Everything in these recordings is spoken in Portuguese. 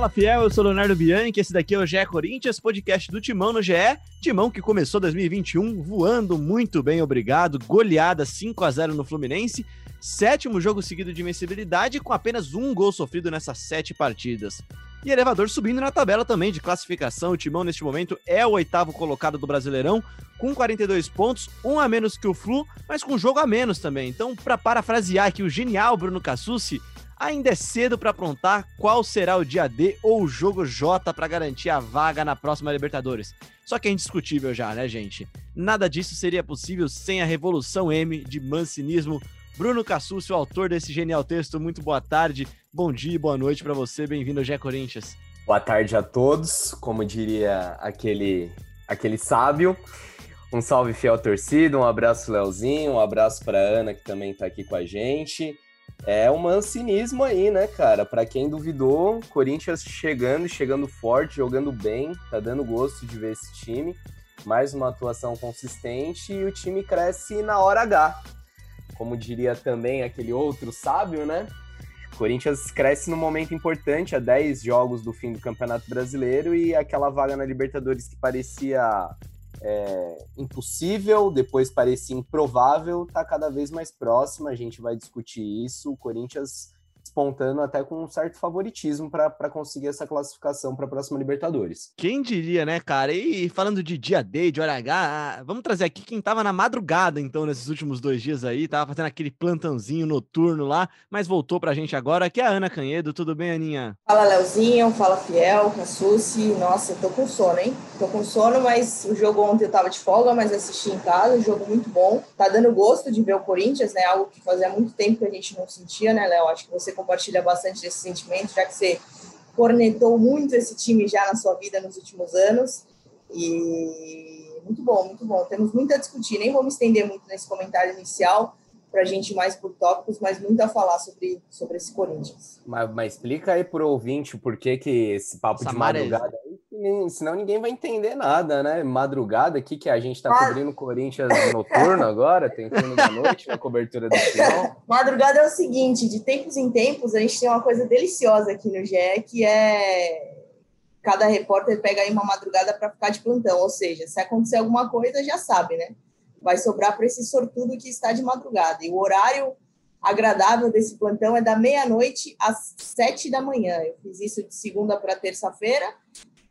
Fala fiel, eu sou Leonardo Bianchi, esse daqui é o GE Corinthians, podcast do Timão no GE. Timão que começou 2021 voando muito bem, obrigado. Goleada 5 a 0 no Fluminense. Sétimo jogo seguido de invencibilidade com apenas um gol sofrido nessas sete partidas. E elevador subindo na tabela também de classificação. O Timão, neste momento, é o oitavo colocado do Brasileirão, com 42 pontos, um a menos que o Flu, mas com jogo a menos também. Então, para parafrasear aqui o genial Bruno Cassucci, Ainda é cedo para aprontar qual será o dia D ou o jogo J para garantir a vaga na próxima Libertadores. Só que é indiscutível já, né, gente? Nada disso seria possível sem a revolução M de mancinismo. Bruno Cassucci, o autor desse genial texto, muito boa tarde, bom dia e boa noite para você, bem-vindo ao Gé Corinthians. Boa tarde a todos, como diria aquele, aquele sábio. Um salve fiel torcida, um abraço Leozinho, um abraço para Ana que também está aqui com a gente. É um mancinismo aí, né, cara? Para quem duvidou, Corinthians chegando, chegando forte, jogando bem, tá dando gosto de ver esse time. Mais uma atuação consistente e o time cresce na hora H. Como diria também aquele outro sábio, né? Corinthians cresce num momento importante, a 10 jogos do fim do Campeonato Brasileiro e aquela vaga na Libertadores que parecia é, impossível, depois parecia improvável, está cada vez mais próxima. A gente vai discutir isso. O Corinthians despontando até com um certo favoritismo para conseguir essa classificação para a próxima Libertadores. Quem diria, né, cara? E falando de dia D, de hora H, vamos trazer aqui quem tava na madrugada, então, nesses últimos dois dias aí, tava fazendo aquele plantãozinho noturno lá, mas voltou pra gente agora, que é a Ana Canhedo. Tudo bem, Aninha? Fala, Leozinho, fala Fiel, Cassucci. Nossa, tô com sono, hein? Tô com sono, mas o jogo ontem eu tava de folga, mas assisti em casa, um jogo muito bom. Tá dando gosto de ver o Corinthians, né? Algo que fazia muito tempo que a gente não sentia, né, Léo? Acho que você compartilha bastante desse sentimento, já que você cornetou muito esse time já na sua vida nos últimos anos. E muito bom, muito bom. Temos muito a discutir. Nem vou me estender muito nesse comentário inicial para a gente ir mais por tópicos, mas muito a falar sobre, sobre esse Corinthians. Mas, mas explica aí para o ouvinte por que, que esse papo Essa de madrugada aí senão ninguém vai entender nada, né? Madrugada aqui que a gente está cobrindo Corinthians noturno agora, tem turno da noite na cobertura do final. Madrugada é o seguinte, de tempos em tempos a gente tem uma coisa deliciosa aqui no GE, que é cada repórter pega aí uma madrugada para ficar de plantão, ou seja, se acontecer alguma coisa já sabe, né? Vai sobrar para esse sortudo que está de madrugada. E o horário agradável desse plantão é da meia-noite às sete da manhã. Eu fiz isso de segunda para terça-feira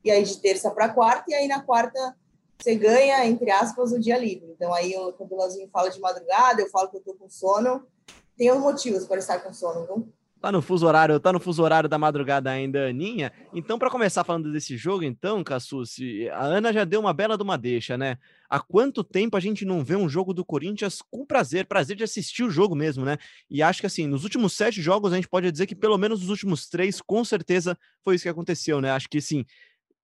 e aí de terça para quarta, e aí na quarta você ganha, entre aspas, o dia livre. Então aí o Campelozinho fala de madrugada, eu falo que eu tô com sono. Tem motivos para estar com sono, viu? Tá no fuso horário, tá no fuso horário da madrugada ainda, Aninha. Então, para começar falando desse jogo, então, Cassucci, a Ana já deu uma bela de uma deixa, né? Há quanto tempo a gente não vê um jogo do Corinthians com prazer, prazer de assistir o jogo mesmo, né? E acho que assim, nos últimos sete jogos, a gente pode dizer que pelo menos nos últimos três, com certeza, foi isso que aconteceu, né? Acho que sim,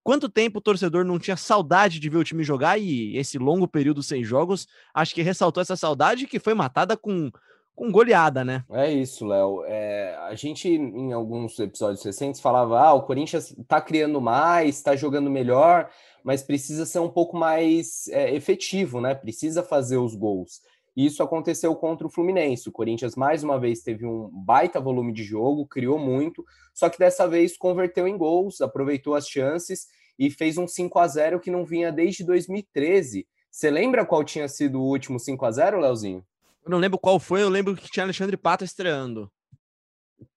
Quanto tempo o torcedor não tinha saudade de ver o time jogar e esse longo período sem jogos, acho que ressaltou essa saudade que foi matada com, com goleada, né? É isso, Léo. É, a gente, em alguns episódios recentes, falava: ah, o Corinthians tá criando mais, tá jogando melhor, mas precisa ser um pouco mais é, efetivo, né? Precisa fazer os gols. E isso aconteceu contra o Fluminense. O Corinthians, mais uma vez, teve um baita volume de jogo, criou muito, só que dessa vez converteu em gols, aproveitou as chances e fez um 5 a 0 que não vinha desde 2013. Você lembra qual tinha sido o último 5 a 0 Leozinho? Eu não lembro qual foi, eu lembro que tinha Alexandre Pato estreando.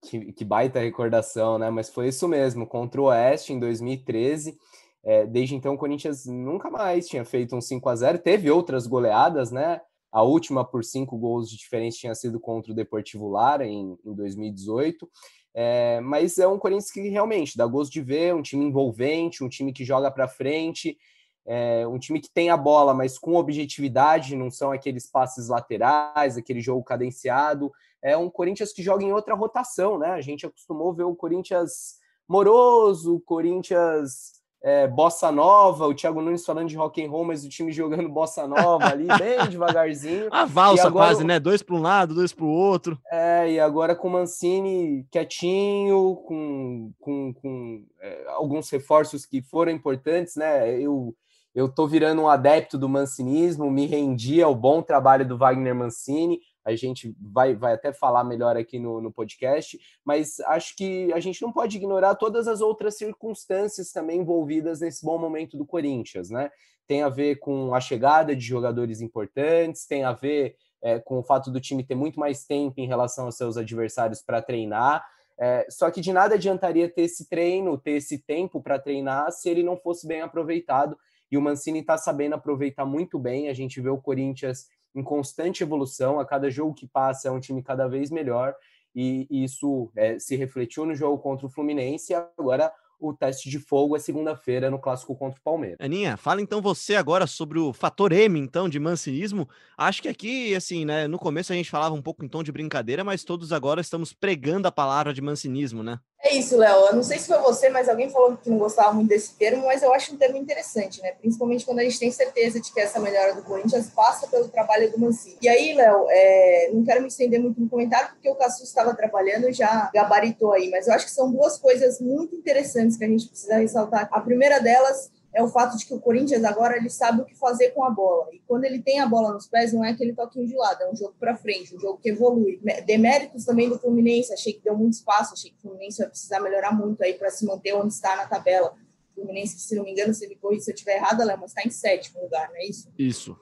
Que, que baita recordação, né? Mas foi isso mesmo, contra o Oeste em 2013. É, desde então, o Corinthians nunca mais tinha feito um 5 a 0 Teve outras goleadas, né? A última por cinco gols de diferença tinha sido contra o Deportivo Lara em, em 2018. É, mas é um Corinthians que realmente dá gosto de ver, um time envolvente, um time que joga para frente, é, um time que tem a bola, mas com objetividade, não são aqueles passes laterais, aquele jogo cadenciado. É um Corinthians que joga em outra rotação, né? A gente acostumou ver o Corinthians moroso, Corinthians é, bossa nova, o Thiago Nunes falando de rock and roll, mas o time jogando bossa nova ali, bem devagarzinho. A valsa agora, quase, né? Dois para um lado, dois para o outro. É, e agora com o Mancini quietinho, com, com, com é, alguns reforços que foram importantes, né? Eu, eu tô virando um adepto do mancinismo, me rendi ao bom trabalho do Wagner Mancini. A gente vai, vai até falar melhor aqui no, no podcast, mas acho que a gente não pode ignorar todas as outras circunstâncias também envolvidas nesse bom momento do Corinthians, né? Tem a ver com a chegada de jogadores importantes, tem a ver é, com o fato do time ter muito mais tempo em relação aos seus adversários para treinar. É, só que de nada adiantaria ter esse treino, ter esse tempo para treinar, se ele não fosse bem aproveitado. E o Mancini está sabendo aproveitar muito bem. A gente vê o Corinthians em constante evolução, a cada jogo que passa é um time cada vez melhor. E, isso é, se refletiu no jogo contra o Fluminense. E agora o teste de fogo é segunda-feira no clássico contra o Palmeiras. Aninha, fala então você agora sobre o fator M, então, de mancinismo. Acho que aqui, assim, né, no começo a gente falava um pouco em tom de brincadeira, mas todos agora estamos pregando a palavra de mancinismo, né? É isso, Léo. Eu não sei se foi você, mas alguém falou que não gostava muito desse termo, mas eu acho um termo interessante, né? Principalmente quando a gente tem certeza de que essa melhora do Corinthians passa pelo trabalho do Mancini. E aí, Léo, é... não quero me estender muito no comentário, porque o Cassu estava trabalhando e já gabaritou aí, mas eu acho que são duas coisas muito interessantes que a gente precisa ressaltar. A primeira delas é o fato de que o Corinthians agora ele sabe o que fazer com a bola. E quando ele tem a bola nos pés, não é aquele toquinho de lado, é um jogo para frente, um jogo que evolui. Deméritos também do Fluminense, achei que deu muito espaço, achei que o Fluminense vai precisar melhorar muito aí para se manter onde está na tabela. O Fluminense, se não me engano, se me corrija se eu estiver errada, Léo, mas está em sétimo lugar, não é isso? Isso,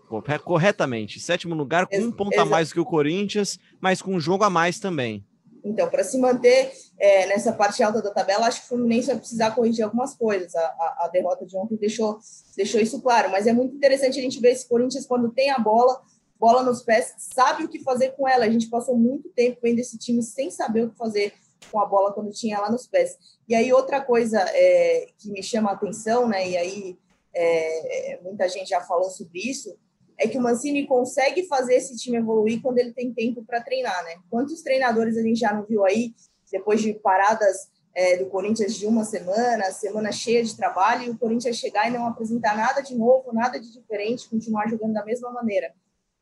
corretamente. Sétimo lugar, com um ponto a mais que o Corinthians, mas com um jogo a mais também. Então, para se manter é, nessa parte alta da tabela, acho que o Fluminense vai precisar corrigir algumas coisas. A, a, a, derrota de ontem deixou, deixou isso claro. Mas é muito interessante a gente ver esse Corinthians, quando tem a bola, bola nos pés, sabe o que fazer com ela. A gente passou muito tempo vendo esse time sem saber o que fazer com a bola quando tinha lá nos pés. E aí, outra coisa é, que me chama a atenção, né? E aí é, muita gente já falou sobre isso, é que o Mancini consegue fazer esse time evoluir quando ele tem tempo para treinar, né? Quantos treinadores a gente já não viu aí, depois de paradas é, do Corinthians de uma semana, semana cheia de trabalho, e o Corinthians chegar e não apresentar nada de novo, nada de diferente, continuar jogando da mesma maneira.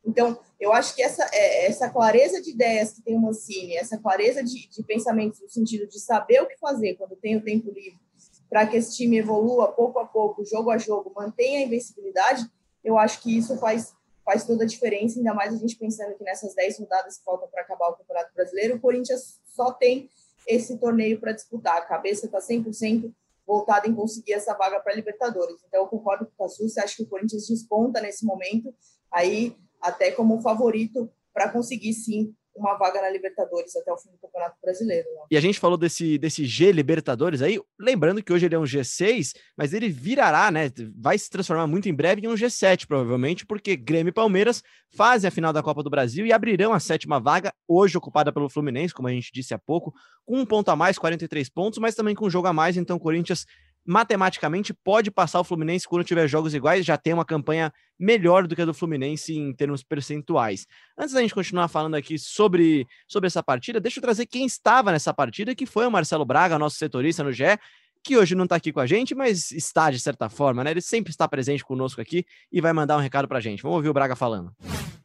Então, eu acho que essa, é, essa clareza de ideias que tem o Mancini, essa clareza de, de pensamentos no sentido de saber o que fazer quando tem o tempo livre, para que esse time evolua pouco a pouco, jogo a jogo, mantenha a invencibilidade, eu acho que isso faz, faz toda a diferença, ainda mais a gente pensando que nessas 10 rodadas que faltam para acabar o Campeonato Brasileiro, o Corinthians só tem esse torneio para disputar. A cabeça está 100% voltada em conseguir essa vaga para Libertadores. Então, eu concordo com o Cassu, você acha que o Corinthians desponta nesse momento, aí até como favorito para conseguir, sim, uma vaga na Libertadores até o fim do Campeonato Brasileiro. Né? E a gente falou desse, desse G Libertadores aí, lembrando que hoje ele é um G6, mas ele virará, né? Vai se transformar muito em breve em um G7, provavelmente, porque Grêmio e Palmeiras fazem a final da Copa do Brasil e abrirão a sétima vaga, hoje ocupada pelo Fluminense, como a gente disse há pouco, com um ponto a mais, 43 pontos, mas também com um jogo a mais, então Corinthians matematicamente pode passar o Fluminense quando tiver jogos iguais, já tem uma campanha melhor do que a do Fluminense em termos percentuais. Antes da gente continuar falando aqui sobre, sobre essa partida, deixa eu trazer quem estava nessa partida, que foi o Marcelo Braga, nosso setorista no GE, que hoje não está aqui com a gente, mas está de certa forma, né? Ele sempre está presente conosco aqui e vai mandar um recado para a gente. Vamos ouvir o Braga falando.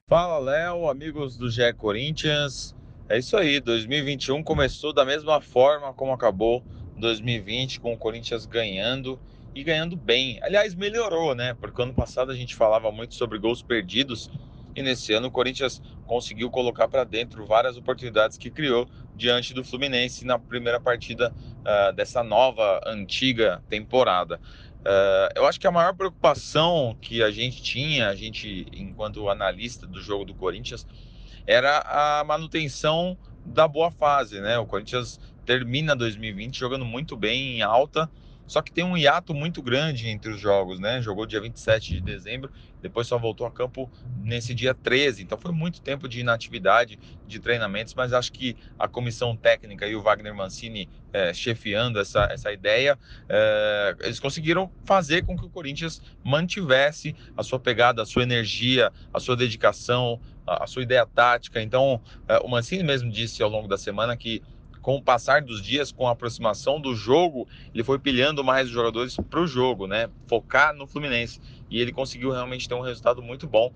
Fala, Léo, amigos do GE Corinthians. É isso aí, 2021 começou da mesma forma como acabou 2020 com o Corinthians ganhando e ganhando bem. Aliás, melhorou, né? Porque ano passado a gente falava muito sobre gols perdidos e nesse ano o Corinthians conseguiu colocar para dentro várias oportunidades que criou diante do Fluminense na primeira partida uh, dessa nova, antiga temporada. Uh, eu acho que a maior preocupação que a gente tinha, a gente, enquanto analista do jogo do Corinthians, era a manutenção da boa fase, né? O Corinthians termina 2020 jogando muito bem em alta, só que tem um hiato muito grande entre os jogos, né? Jogou dia 27 de dezembro, depois só voltou a campo nesse dia 13. Então foi muito tempo de inatividade, de treinamentos, mas acho que a comissão técnica e o Wagner Mancini é, chefiando essa, essa ideia, é, eles conseguiram fazer com que o Corinthians mantivesse a sua pegada, a sua energia, a sua dedicação, a, a sua ideia tática. Então, é, o Mancini mesmo disse ao longo da semana que com o passar dos dias, com a aproximação do jogo, ele foi pilhando mais os jogadores para o jogo, né? Focar no Fluminense. E ele conseguiu realmente ter um resultado muito bom.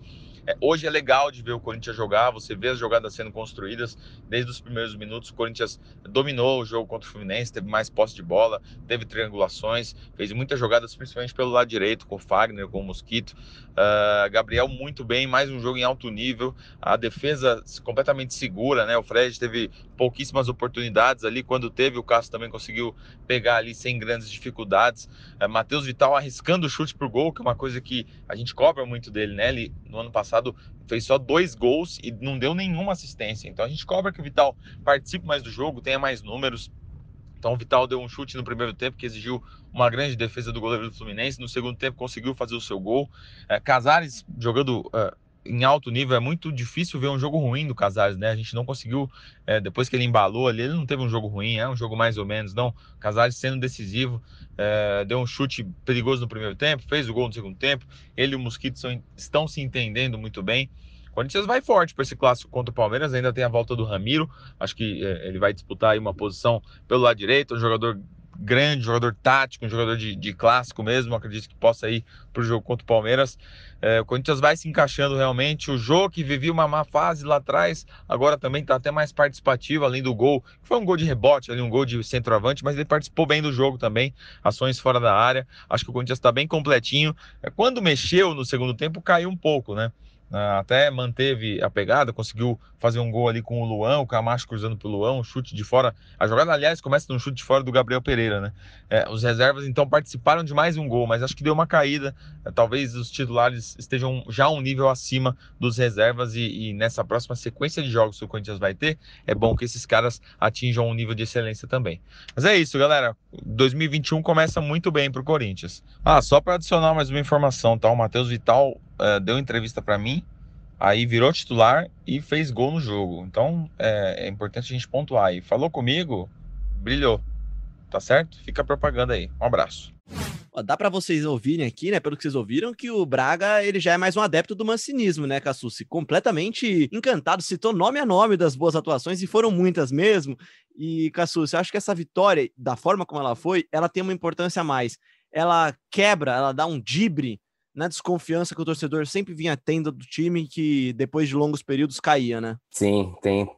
É, hoje é legal de ver o Corinthians jogar, você vê as jogadas sendo construídas desde os primeiros minutos. O Corinthians dominou o jogo contra o Fluminense, teve mais posse de bola, teve triangulações, fez muitas jogadas, principalmente pelo lado direito, com o Fagner, com o Mosquito. Uh, Gabriel muito bem, mais um jogo em alto nível, a defesa completamente segura, né? O Fred teve pouquíssimas oportunidades ali, quando teve, o Cássio também conseguiu pegar ali sem grandes dificuldades. Uh, Matheus Vital arriscando o chute pro gol, que é uma coisa que a gente cobra muito dele, né? Ele no ano passado fez só dois gols e não deu nenhuma assistência. Então a gente cobra que o Vital participe mais do jogo, tenha mais números. Então o Vital deu um chute no primeiro tempo que exigiu uma grande defesa do goleiro do Fluminense. No segundo tempo conseguiu fazer o seu gol. É, Casares jogando é, em alto nível. É muito difícil ver um jogo ruim do Casares, né? A gente não conseguiu, é, depois que ele embalou ali, ele não teve um jogo ruim, é um jogo mais ou menos, não. Casares sendo decisivo, é, deu um chute perigoso no primeiro tempo, fez o gol no segundo tempo. Ele e o Mosquito são, estão se entendendo muito bem. O Corinthians vai forte para esse clássico contra o Palmeiras, ainda tem a volta do Ramiro, acho que é, ele vai disputar aí uma posição pelo lado direito, um jogador grande, jogador tático, um jogador de, de clássico mesmo, acredito que possa ir para o jogo contra o Palmeiras. É, o Corinthians vai se encaixando realmente. O jogo que vivia uma má fase lá atrás, agora também está até mais participativo, além do gol, que foi um gol de rebote, ali, um gol de centroavante, mas ele participou bem do jogo também, ações fora da área. Acho que o Corinthians está bem completinho. É, quando mexeu no segundo tempo, caiu um pouco, né? Ah, até manteve a pegada, conseguiu fazer um gol ali com o Luan, o Camacho cruzando pro Luan, um chute de fora. A jogada, aliás, começa num chute de fora do Gabriel Pereira, né? É, os reservas então participaram de mais um gol, mas acho que deu uma caída. É, talvez os titulares estejam já um nível acima dos reservas e, e, nessa próxima sequência de jogos que o Corinthians vai ter, é bom que esses caras atinjam um nível de excelência também. Mas é isso, galera. 2021 começa muito bem pro Corinthians. Ah, só para adicionar mais uma informação, tá? O Matheus Vital uh, deu entrevista para mim, aí virou titular e fez gol no jogo. Então é, é importante a gente pontuar. E falou comigo, brilhou. Tá certo? Fica a propaganda aí. Um abraço. Dá para vocês ouvirem aqui, né? Pelo que vocês ouviram, que o Braga ele já é mais um adepto do mancinismo, né, Cassucci? Completamente encantado, citou nome a nome das boas atuações e foram muitas mesmo. E, Cassucci, acho que essa vitória, da forma como ela foi, ela tem uma importância a mais. Ela quebra, ela dá um dibre na desconfiança que o torcedor sempre vinha tendo do time que depois de longos períodos caía, né? Sim, tem,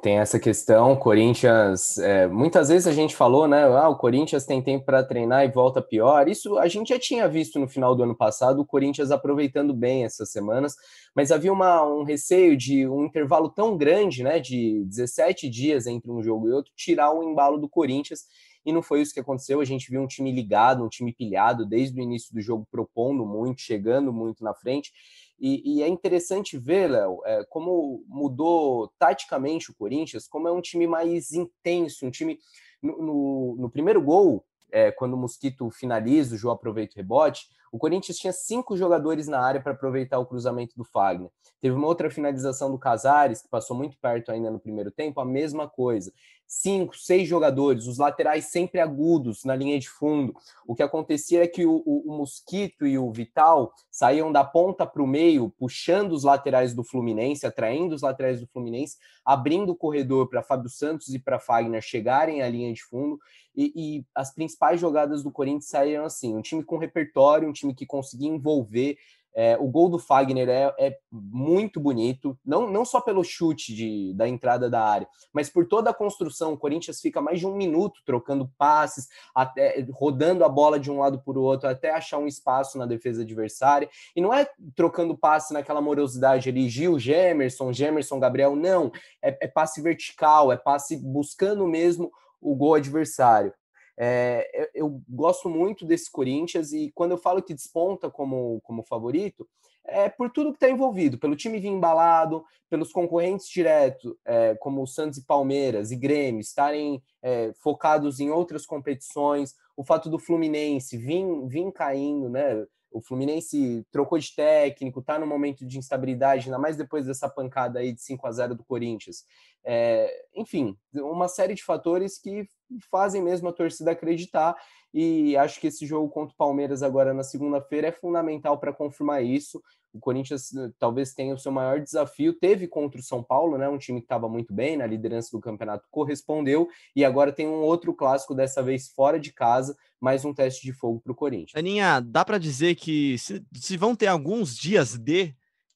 tem essa questão. Corinthians, é, muitas vezes a gente falou, né? Ah, o Corinthians tem tempo para treinar e volta pior. Isso a gente já tinha visto no final do ano passado, o Corinthians aproveitando bem essas semanas, mas havia uma, um receio de um intervalo tão grande, né? De 17 dias entre um jogo e outro, tirar o embalo do Corinthians e não foi isso que aconteceu. A gente viu um time ligado, um time pilhado desde o início do jogo, propondo muito, chegando muito na frente. E, e é interessante ver, Léo, é, como mudou taticamente o Corinthians, como é um time mais intenso, um time. No, no, no primeiro gol, é, quando o Mosquito finaliza, o João aproveita o rebote, o Corinthians tinha cinco jogadores na área para aproveitar o cruzamento do Fagner. Teve uma outra finalização do Casares, que passou muito perto ainda no primeiro tempo, a mesma coisa cinco, seis jogadores, os laterais sempre agudos na linha de fundo. O que acontecia é que o, o, o Mosquito e o Vital saíam da ponta para o meio, puxando os laterais do Fluminense, atraindo os laterais do Fluminense, abrindo o corredor para Fábio Santos e para Fagner chegarem à linha de fundo. E, e, as principais jogadas do Corinthians saíram assim: um time com repertório, um time que conseguia envolver, é, o gol do Fagner é, é, muito bonito, não, não só pelo chute de, da entrada da área, mas por toda a construção. O Corinthians fica mais de um minuto trocando passes, até rodando a bola de um lado para o outro, até achar um espaço na defesa adversária. E não é trocando passe naquela morosidade ali, Gil, Gemerson, Gemerson, Gabriel, não. É, é passe vertical, é passe buscando mesmo o gol adversário. É, eu gosto muito desse Corinthians e quando eu falo que desponta como, como favorito, é por tudo que está envolvido, pelo time vir embalado, pelos concorrentes diretos, é, como o Santos e Palmeiras e Grêmio, estarem é, focados em outras competições, o fato do Fluminense vir, vir caindo, né? O Fluminense trocou de técnico, está no momento de instabilidade, ainda mais depois dessa pancada aí de 5 a 0 do Corinthians. É, enfim, uma série de fatores que fazem mesmo a torcida acreditar. E acho que esse jogo contra o Palmeiras agora na segunda-feira é fundamental para confirmar isso. O Corinthians eh, talvez tenha o seu maior desafio. Teve contra o São Paulo, né? Um time que estava muito bem na liderança do campeonato, correspondeu. E agora tem um outro clássico, dessa vez fora de casa, mais um teste de fogo para o Corinthians. Aninha, dá para dizer que se, se vão ter alguns dias de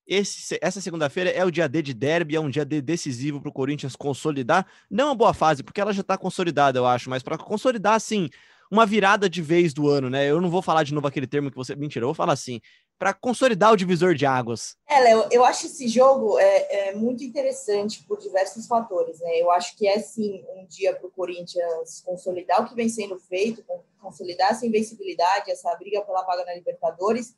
esse, essa segunda-feira é o dia D de derby, é um dia D decisivo para o Corinthians consolidar, não uma boa fase, porque ela já está consolidada, eu acho, mas para consolidar, assim, uma virada de vez do ano, né? Eu não vou falar de novo aquele termo que você. Mentira, eu vou falar assim. Para consolidar o divisor de águas. É, Léo, eu acho esse jogo é, é, muito interessante por diversos fatores, né? Eu acho que é sim um dia para o Corinthians consolidar o que vem sendo feito, consolidar essa invencibilidade, essa briga pela vaga na Libertadores.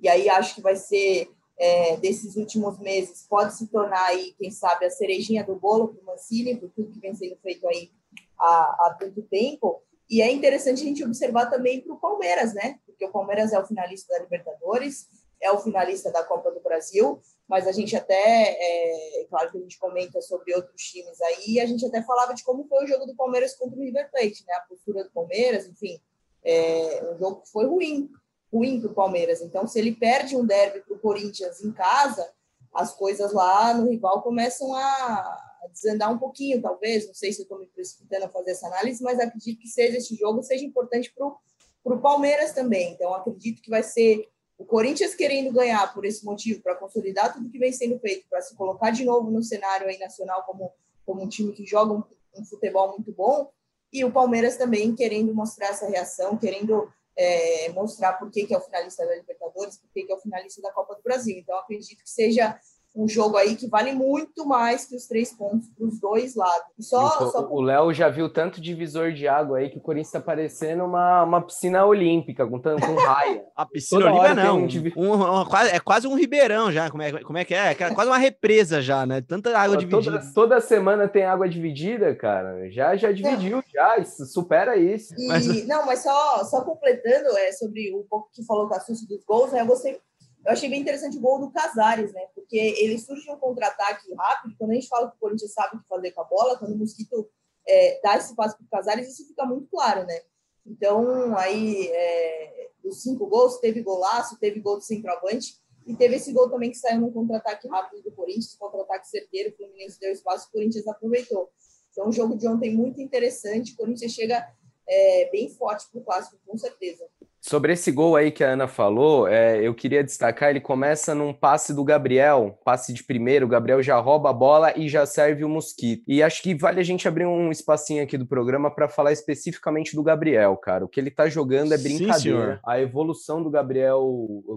E aí acho que vai ser é, desses últimos meses, pode se tornar aí, quem sabe, a cerejinha do bolo para o Mancini, por tudo que vem sendo feito aí há, há tanto tempo. E é interessante a gente observar também para o Palmeiras, né? Porque o Palmeiras é o finalista da Libertadores, é o finalista da Copa do Brasil, mas a gente até, é, claro que a gente comenta sobre outros times aí, a gente até falava de como foi o jogo do Palmeiras contra o River Plate, né? A postura do Palmeiras, enfim, é um jogo que foi ruim, ruim para o Palmeiras. Então, se ele perde um derby para o Corinthians em casa, as coisas lá no rival começam a, desandar um pouquinho, talvez. Não sei se estou me precipitando a fazer essa análise, mas acredito que seja esse jogo seja importante para o Palmeiras também. Então, acredito que vai ser o Corinthians querendo ganhar por esse motivo, para consolidar tudo que vem sendo feito, para se colocar de novo no cenário aí nacional como, como um time que joga um, um futebol muito bom, e o Palmeiras também querendo mostrar essa reação, querendo é, mostrar por que, que é o finalista da Libertadores, por que, que é o finalista da Copa do Brasil. Então, acredito que seja um jogo aí que vale muito mais que os três pontos para os dois lados. Só, só... O Léo já viu tanto divisor de água aí que o Corinthians está parecendo uma, uma piscina olímpica, com, com raia. A piscina olímpica não, um, um, um, é quase um ribeirão já, como é, como é que é? É quase uma represa já, né? Tanta água dividida. Toda, toda semana tem água dividida, cara. Já, já dividiu, já, isso, supera isso. E, mas... Não, mas só, só completando é, sobre o pouco que falou da Susto dos gols, né? Eu gostei eu achei bem interessante o gol do Casares, né? Porque ele surge um contra-ataque rápido. Quando a gente fala que o Corinthians sabe o que fazer com a bola, quando o Mosquito é, dá esse passo para o Casares, isso fica muito claro, né? Então, aí, é, dos cinco gols, teve golaço, teve gol do centroavante, e teve esse gol também que saiu no contra-ataque rápido do Corinthians, contra-ataque certeiro, o Fluminense deu espaço, o Corinthians aproveitou. Então, um jogo de ontem muito interessante, o Corinthians chega é, bem forte para o clássico, com certeza. Sobre esse gol aí que a Ana falou, é, eu queria destacar, ele começa num passe do Gabriel, passe de primeiro, o Gabriel já rouba a bola e já serve o Mosquito. E acho que vale a gente abrir um espacinho aqui do programa para falar especificamente do Gabriel, cara. O que ele tá jogando é brincadeira. Sim, a evolução do Gabriel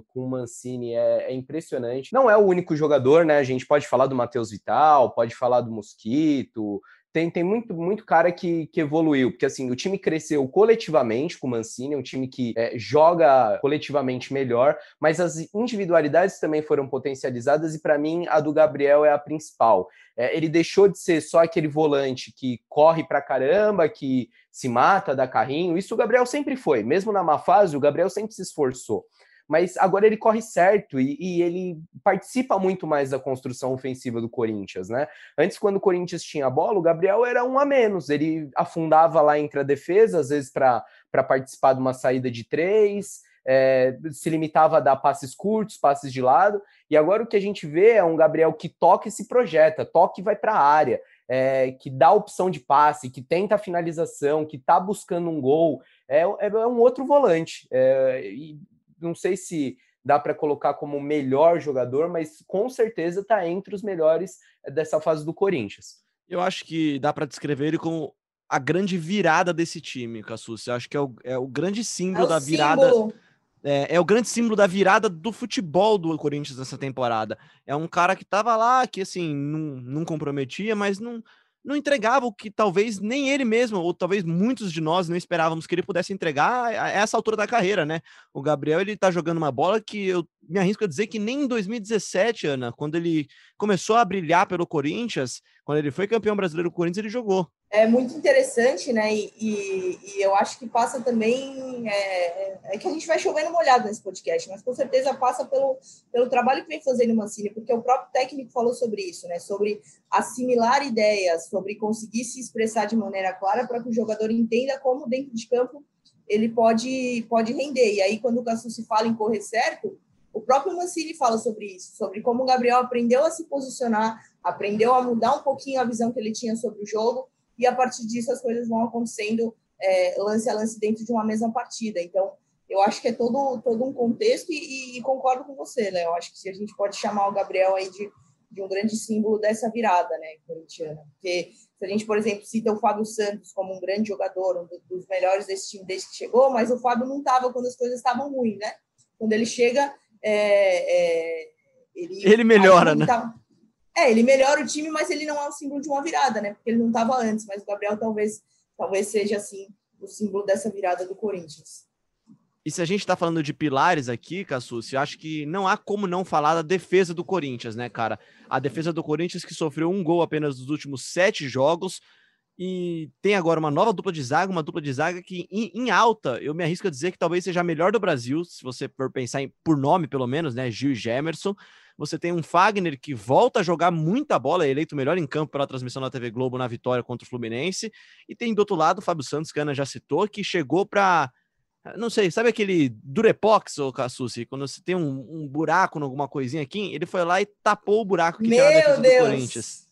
com o Mancini é, é, impressionante. Não é o único jogador, né? A gente pode falar do Matheus Vital, pode falar do Mosquito, tem, tem muito, muito cara que, que evoluiu, porque assim, o time cresceu coletivamente com o Mancini, é um time que é, joga coletivamente melhor, mas as individualidades também foram potencializadas, e para mim a do Gabriel é a principal. É, ele deixou de ser só aquele volante que corre pra caramba, que se mata, dá carrinho. Isso o Gabriel sempre foi, mesmo na má fase, o Gabriel sempre se esforçou mas agora ele corre certo e, e, ele participa muito mais da construção ofensiva do Corinthians, né? Antes, quando o Corinthians tinha a bola, o Gabriel era um a menos, ele afundava lá entre a defesa, às vezes para participar de uma saída de três, é, se limitava a dar passes curtos, passes de lado, e agora o que a gente vê é um Gabriel que toca e se projeta, toca e vai para a área. É, que dá opção de passe, que tenta a finalização, que está buscando um gol, é, é, é um outro volante. É, e não sei se dá para colocar como o melhor jogador, mas com certeza está entre os melhores dessa fase do Corinthians. Eu acho que dá para descrever ele como a grande virada desse time, Cassus. Eu acho que é o, é o grande símbolo é o da virada. Símbolo. É, é, o grande símbolo da virada do futebol do Corinthians nessa temporada. É um cara que estava lá, que assim, não, não comprometia, mas não, não entregava o que talvez nem ele mesmo, ou talvez muitos de nós não esperávamos que ele pudesse entregar a essa altura da carreira, né? O Gabriel, ele tá jogando uma bola que eu me arrisco a dizer que nem em 2017, Ana, quando ele começou a brilhar pelo Corinthians, quando ele foi campeão brasileiro do Corinthians, ele jogou. É muito interessante, né? E, e, e eu acho que passa também. É, é, que a gente vai chovendo molhado nesse podcast, mas com certeza passa pelo, pelo trabalho que vem fazendo o Mancini, porque o próprio técnico falou sobre isso, né? Sobre assimilar ideias, sobre conseguir se expressar de maneira clara para que o jogador entenda como dentro de campo ele pode, pode render. E aí, quando o Cassu se fala em correr certo, o próprio Mancini fala sobre isso, sobre como o Gabriel aprendeu a se posicionar, aprendeu a mudar um pouquinho a visão que ele tinha sobre o jogo, e a partir disso as coisas vão acontecendo é, lance a lance dentro de uma mesma partida. Então, eu acho que é todo, todo um contexto e, e concordo com você, né? Eu acho que se a gente pode chamar o Gabriel aí de, de um grande símbolo dessa virada, né, corintiana. Porque se a gente, por exemplo, cita o Fábio Santos como um grande jogador, um dos melhores desse time desde que chegou, mas o Fábio não estava quando as coisas estavam ruins, né? Quando ele chega, é, é, ele, ele melhora, né? Tá, é, ele melhora o time, mas ele não é o símbolo de uma virada, né? Porque ele não estava antes, mas o Gabriel talvez, talvez seja assim o símbolo dessa virada do Corinthians. E se a gente tá falando de pilares aqui, Cassucci, acho que não há como não falar da defesa do Corinthians, né, cara? A defesa do Corinthians que sofreu um gol apenas nos últimos sete jogos e tem agora uma nova dupla de zaga, uma dupla de zaga que em, em, alta, eu me arrisco a dizer que talvez seja a melhor do Brasil, se você for pensar em, por nome pelo menos, né, Gil e Gemerson. Você tem um Fagner que volta a jogar muita bola, é eleito melhor em campo pela transmissão da TV Globo na vitória contra o Fluminense. E tem do outro lado o Fábio Santos, que a Ana já citou, que chegou para não sei, sabe aquele Durepox, ô Cassucci? Quando você tem um, um, buraco em alguma coisinha aqui, ele foi lá e tapou o buraco que Meu tinha na defesa Deus. do Corinthians.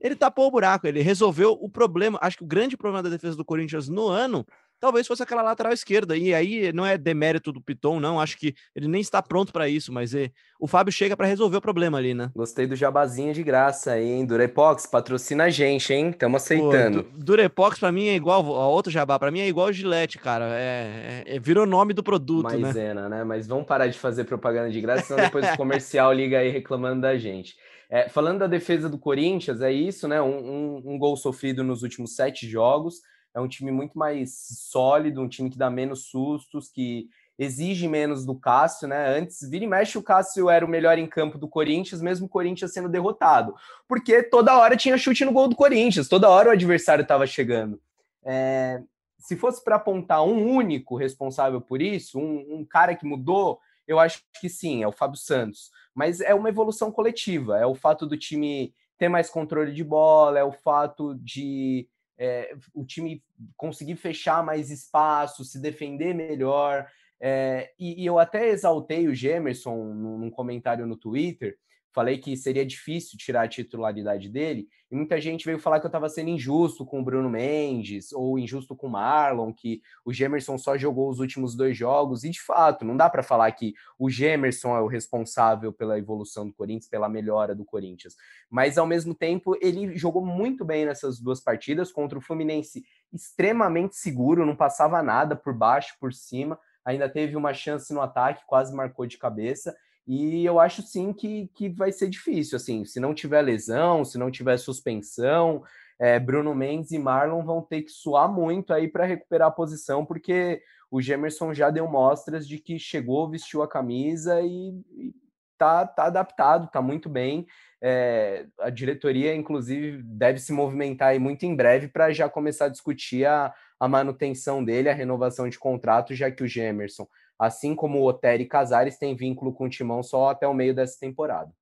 Ele tapou o buraco, ele resolveu o problema. Acho que o grande problema da defesa do Corinthians no ano talvez fosse aquela lateral esquerda. E aí não é demérito do Piton, não. Acho que ele nem está pronto para isso, mas é, o Fábio chega para resolver o problema ali, né? Gostei do jabazinho de graça aí, hein? Durepox, patrocina a gente, hein? Estamos aceitando. Pô, Durepox para mim é igual a outro jabá, para mim é igual o Gillette, cara. É, é, é virou nome do produto, né? Maisena, né? né? Mas vamos parar de fazer propaganda de graça, senão depois o comercial liga aí reclamando da gente. É, falando da defesa do Corinthians, é isso, né? Um, um, um gol sofrido nos últimos sete jogos é um time muito mais sólido, um time que dá menos sustos, que exige menos do Cássio, né? Antes, vira e mexe, o Cássio era o melhor em campo do Corinthians, mesmo o Corinthians sendo derrotado. Porque toda hora tinha chute no gol do Corinthians, toda hora o adversário estava chegando. É, se fosse para apontar um único responsável por isso, um, um, cara que mudou, eu acho que sim, é o Fábio Santos. Mas é uma evolução coletiva, é o fato do time ter mais controle de bola, é o fato de é, o time conseguir fechar mais espaço, se defender melhor. É, e, e, eu até exaltei o Gemerson num comentário no Twitter, falei que seria difícil tirar a titularidade dele, e muita gente veio falar que eu estava sendo injusto com o Bruno Mendes, ou injusto com o Marlon, que o Gemerson só jogou os últimos dois jogos, e de fato, não dá para falar que o Gemerson é o responsável pela evolução do Corinthians, pela melhora do Corinthians. Mas, ao mesmo tempo, ele jogou muito bem nessas duas partidas, contra o Fluminense extremamente seguro, não passava nada por baixo, por cima, ainda teve uma chance no ataque, quase marcou de cabeça, e eu acho sim que, que vai ser difícil, assim, se não tiver lesão, se não tiver suspensão, é, Bruno Mendes e Marlon vão ter que suar muito aí para recuperar a posição, porque o Gemerson já deu mostras de que chegou, vestiu a camisa e, e tá, tá adaptado, tá muito bem. É, a diretoria, inclusive, deve se movimentar aí muito em breve para já começar a discutir a, a manutenção dele, a renovação de contrato, já que o Gemerson assim como o Otero e Casares têm vínculo com o Timão só até o meio dessa temporada.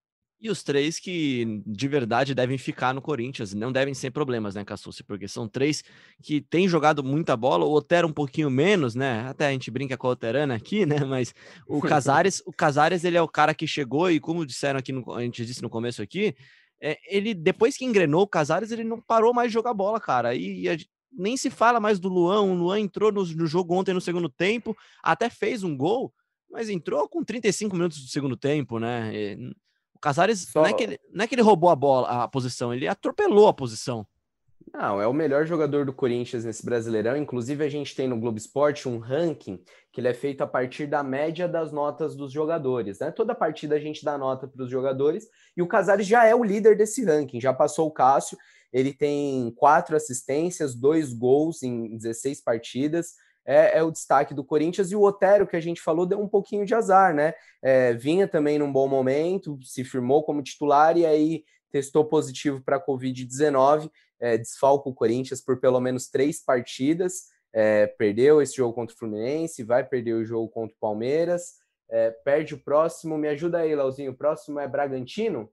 E os três que de verdade devem ficar no Corinthians, não devem ser problemas, né, Cassucci? Porque são três que têm jogado muita bola, o Otero um pouquinho menos, né? Até a gente brinca com a Oterana aqui, né? Mas o Casares, o Casares, ele é o cara que chegou e como disseram aqui, no, a gente disse no começo aqui, é, ele depois que engrenou o Casares, ele não parou mais de jogar bola, cara. E, e a, nem se fala mais do Luan. O Luan entrou no, no, jogo ontem no segundo tempo, até fez um gol, mas entrou com 35 minutos do segundo tempo, né? E, o Casares Só... não, é que ele, não é que ele roubou a bola, a posição, ele atropelou a posição. Não, é o melhor jogador do Corinthians nesse Brasileirão. Inclusive, a gente tem no Globo Esporte um ranking que ele é feito a partir da média das notas dos jogadores. Né? Toda partida a gente dá nota para os jogadores e o Casares já é o líder desse ranking, já passou o Cássio ele tem quatro assistências, dois gols em 16 partidas. É, é, o destaque do Corinthians. E o Otero, que a gente falou, deu um pouquinho de azar, né? É, vinha também num bom momento, se firmou como titular e aí testou positivo para a Covid-19. É, desfalca o Corinthians por pelo menos três partidas. É, perdeu esse jogo contra o Fluminense, vai perder o jogo contra o Palmeiras. É, perde o próximo. Me ajuda aí, Lauzinho. O próximo é Bragantino.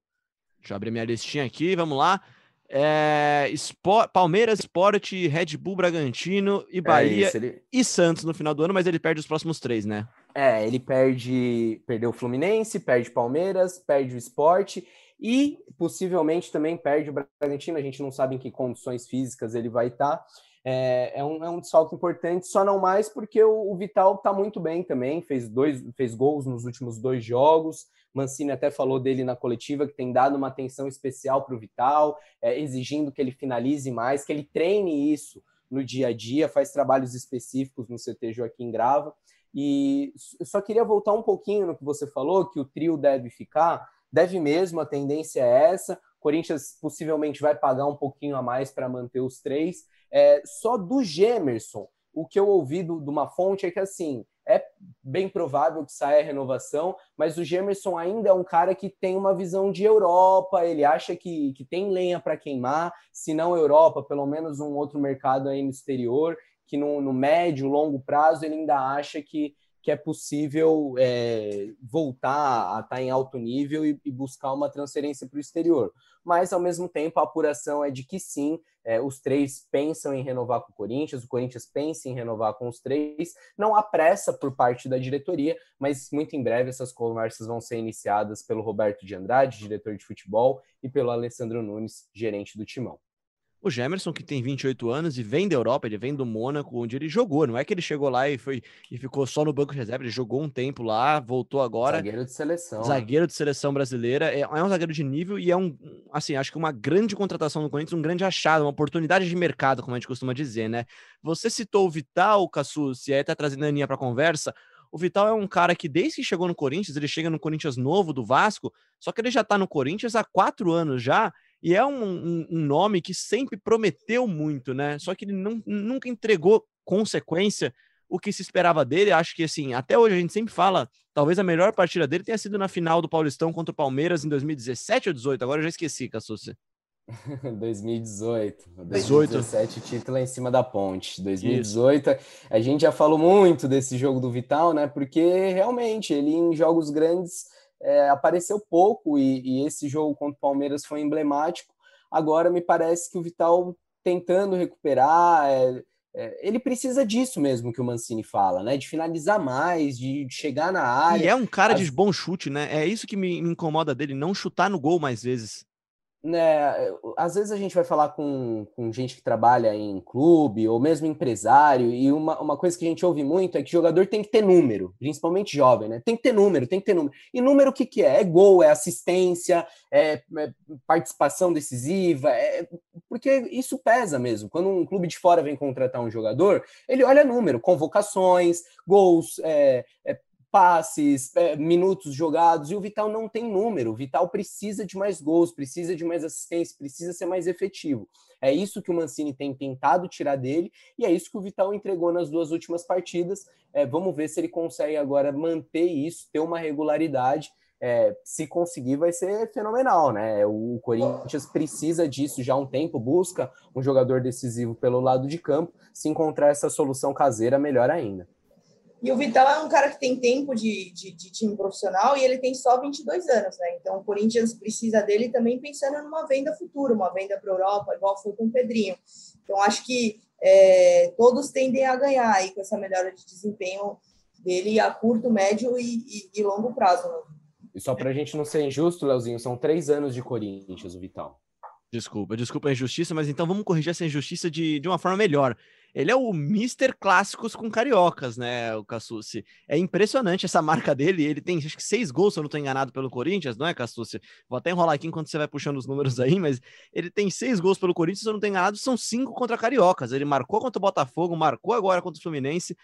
Deixa eu abrir minha listinha aqui, vamos lá. É, Sport, Palmeiras, Sport, Red Bull, Bragantino e é Bahia é isso, ele... e Santos no final do ano, mas ele perde os próximos três, né? É, ele perde, perdeu o Fluminense, perde Palmeiras, perde o Sport e possivelmente também perde o Bragantino. A gente não sabe em que condições físicas ele vai estar. é, é, um, é um desfalque importante, só não mais porque o, o Vital está muito bem também, fez dois, fez gols nos últimos dois jogos. Mancini até falou dele na coletiva que tem dado uma atenção especial para o Vital, é, exigindo que ele finalize mais, que ele treine isso no dia a dia, faz trabalhos específicos no CT Joaquim Grava. E só queria voltar um pouquinho no que você falou, que o trio deve ficar, deve mesmo, a tendência é essa. Corinthians possivelmente vai pagar um pouquinho a mais para manter os três. É, só do Gemerson, o que eu ouvi de uma fonte é que assim é bem provável que saia a renovação, mas o Gemerson ainda é um cara que tem uma visão de Europa, ele acha que, que tem lenha para queimar, se não Europa, pelo menos um outro mercado aí no exterior, que no, no médio, longo prazo ele ainda acha que que é possível é, voltar a estar em alto nível e, e buscar uma transferência para o exterior. Mas, ao mesmo tempo, a apuração é de que sim, é, os três pensam em renovar com o Corinthians, o Corinthians pensa em renovar com os três. Não há pressa por parte da diretoria, mas muito em breve essas conversas vão ser iniciadas pelo Roberto de Andrade, diretor de futebol, e pelo Alessandro Nunes, gerente do Timão. O Gemerson, que tem 28 anos e vem da Europa, ele vem do Mônaco, onde ele jogou. Não é que ele chegou lá e foi e ficou só no banco de reserva, ele jogou um tempo lá, voltou agora. Zagueiro de seleção. Zagueiro de seleção brasileira. É, é um zagueiro de nível e é um, assim, acho que uma grande contratação no Corinthians, um grande achado, uma oportunidade de mercado, como a gente costuma dizer, né? Você citou o Vital, Cassu, se é tá trazendo a Aninha para conversa. O Vital é um cara que, desde que chegou no Corinthians, ele chega no Corinthians novo do Vasco, só que ele já tá no Corinthians há quatro anos já, e é um, um, um, nome que sempre prometeu muito, né? Só que ele não, nunca entregou consequência o que se esperava dele. Acho que, assim, até hoje a gente sempre fala, talvez a melhor partida dele tenha sido na final do Paulistão contra o Palmeiras em 2017 ou 2018. Agora eu já esqueci, Cassucci. 2018. 2017, título é em cima da ponte. 2018, Isso. a gente já falou muito desse jogo do Vital, né? Porque realmente ele em jogos grandes é, apareceu pouco e, e, esse jogo contra o Palmeiras foi emblemático. Agora me parece que o Vital tentando recuperar, é, é, ele precisa disso mesmo que o Mancini fala, né? De finalizar mais, de, de chegar na área. E é um cara As... de bom chute, né? É isso que me, me incomoda dele, não chutar no gol mais vezes né, às vezes a gente vai falar com, com gente que trabalha em clube ou mesmo empresário, e uma, uma coisa que a gente ouve muito é que jogador tem que ter número, principalmente jovem, né? Tem que ter número, tem que ter número. E número o que, que é? É gol, é assistência, é, é participação decisiva, é, porque isso pesa mesmo. Quando um clube de fora vem contratar um jogador, ele olha número, convocações, gols, é, é passes, é, minutos jogados, e o Vital não tem número. O Vital precisa de mais gols, precisa de mais assistência, precisa ser mais efetivo. É isso que o Mancini tem tentado tirar dele, e é isso que o Vital entregou nas duas últimas partidas. É, vamos ver se ele consegue agora manter isso, ter uma regularidade. É, se conseguir, vai ser fenomenal, né? O Corinthians precisa disso já há um tempo, busca um jogador decisivo pelo lado de campo. Se encontrar essa solução caseira, melhor ainda. E o Vital é um cara que tem tempo de, de, de, time profissional e ele tem só 22 anos, né? Então o Corinthians precisa dele também pensando numa venda futura, uma venda para a Europa, igual foi com o Pedrinho. Então acho que é, todos tendem a ganhar aí com essa melhora de desempenho dele a curto, médio e, e, e longo prazo. Né? E só para a gente não ser injusto, Leozinho, são três anos de Corinthians, o Vital. Desculpa, desculpa a injustiça, mas então vamos corrigir essa injustiça de, de uma forma melhor. Ele é o Mister Clássicos com cariocas, né, o Cassucci? É impressionante essa marca dele. Ele tem acho que seis gols, se eu não estou enganado, pelo Corinthians, não é, Cassucci? Vou até enrolar aqui enquanto você vai puxando os números aí, mas ele tem seis gols pelo Corinthians, se eu não estou enganado, são cinco contra cariocas. Ele marcou contra o Botafogo, marcou agora contra o Fluminense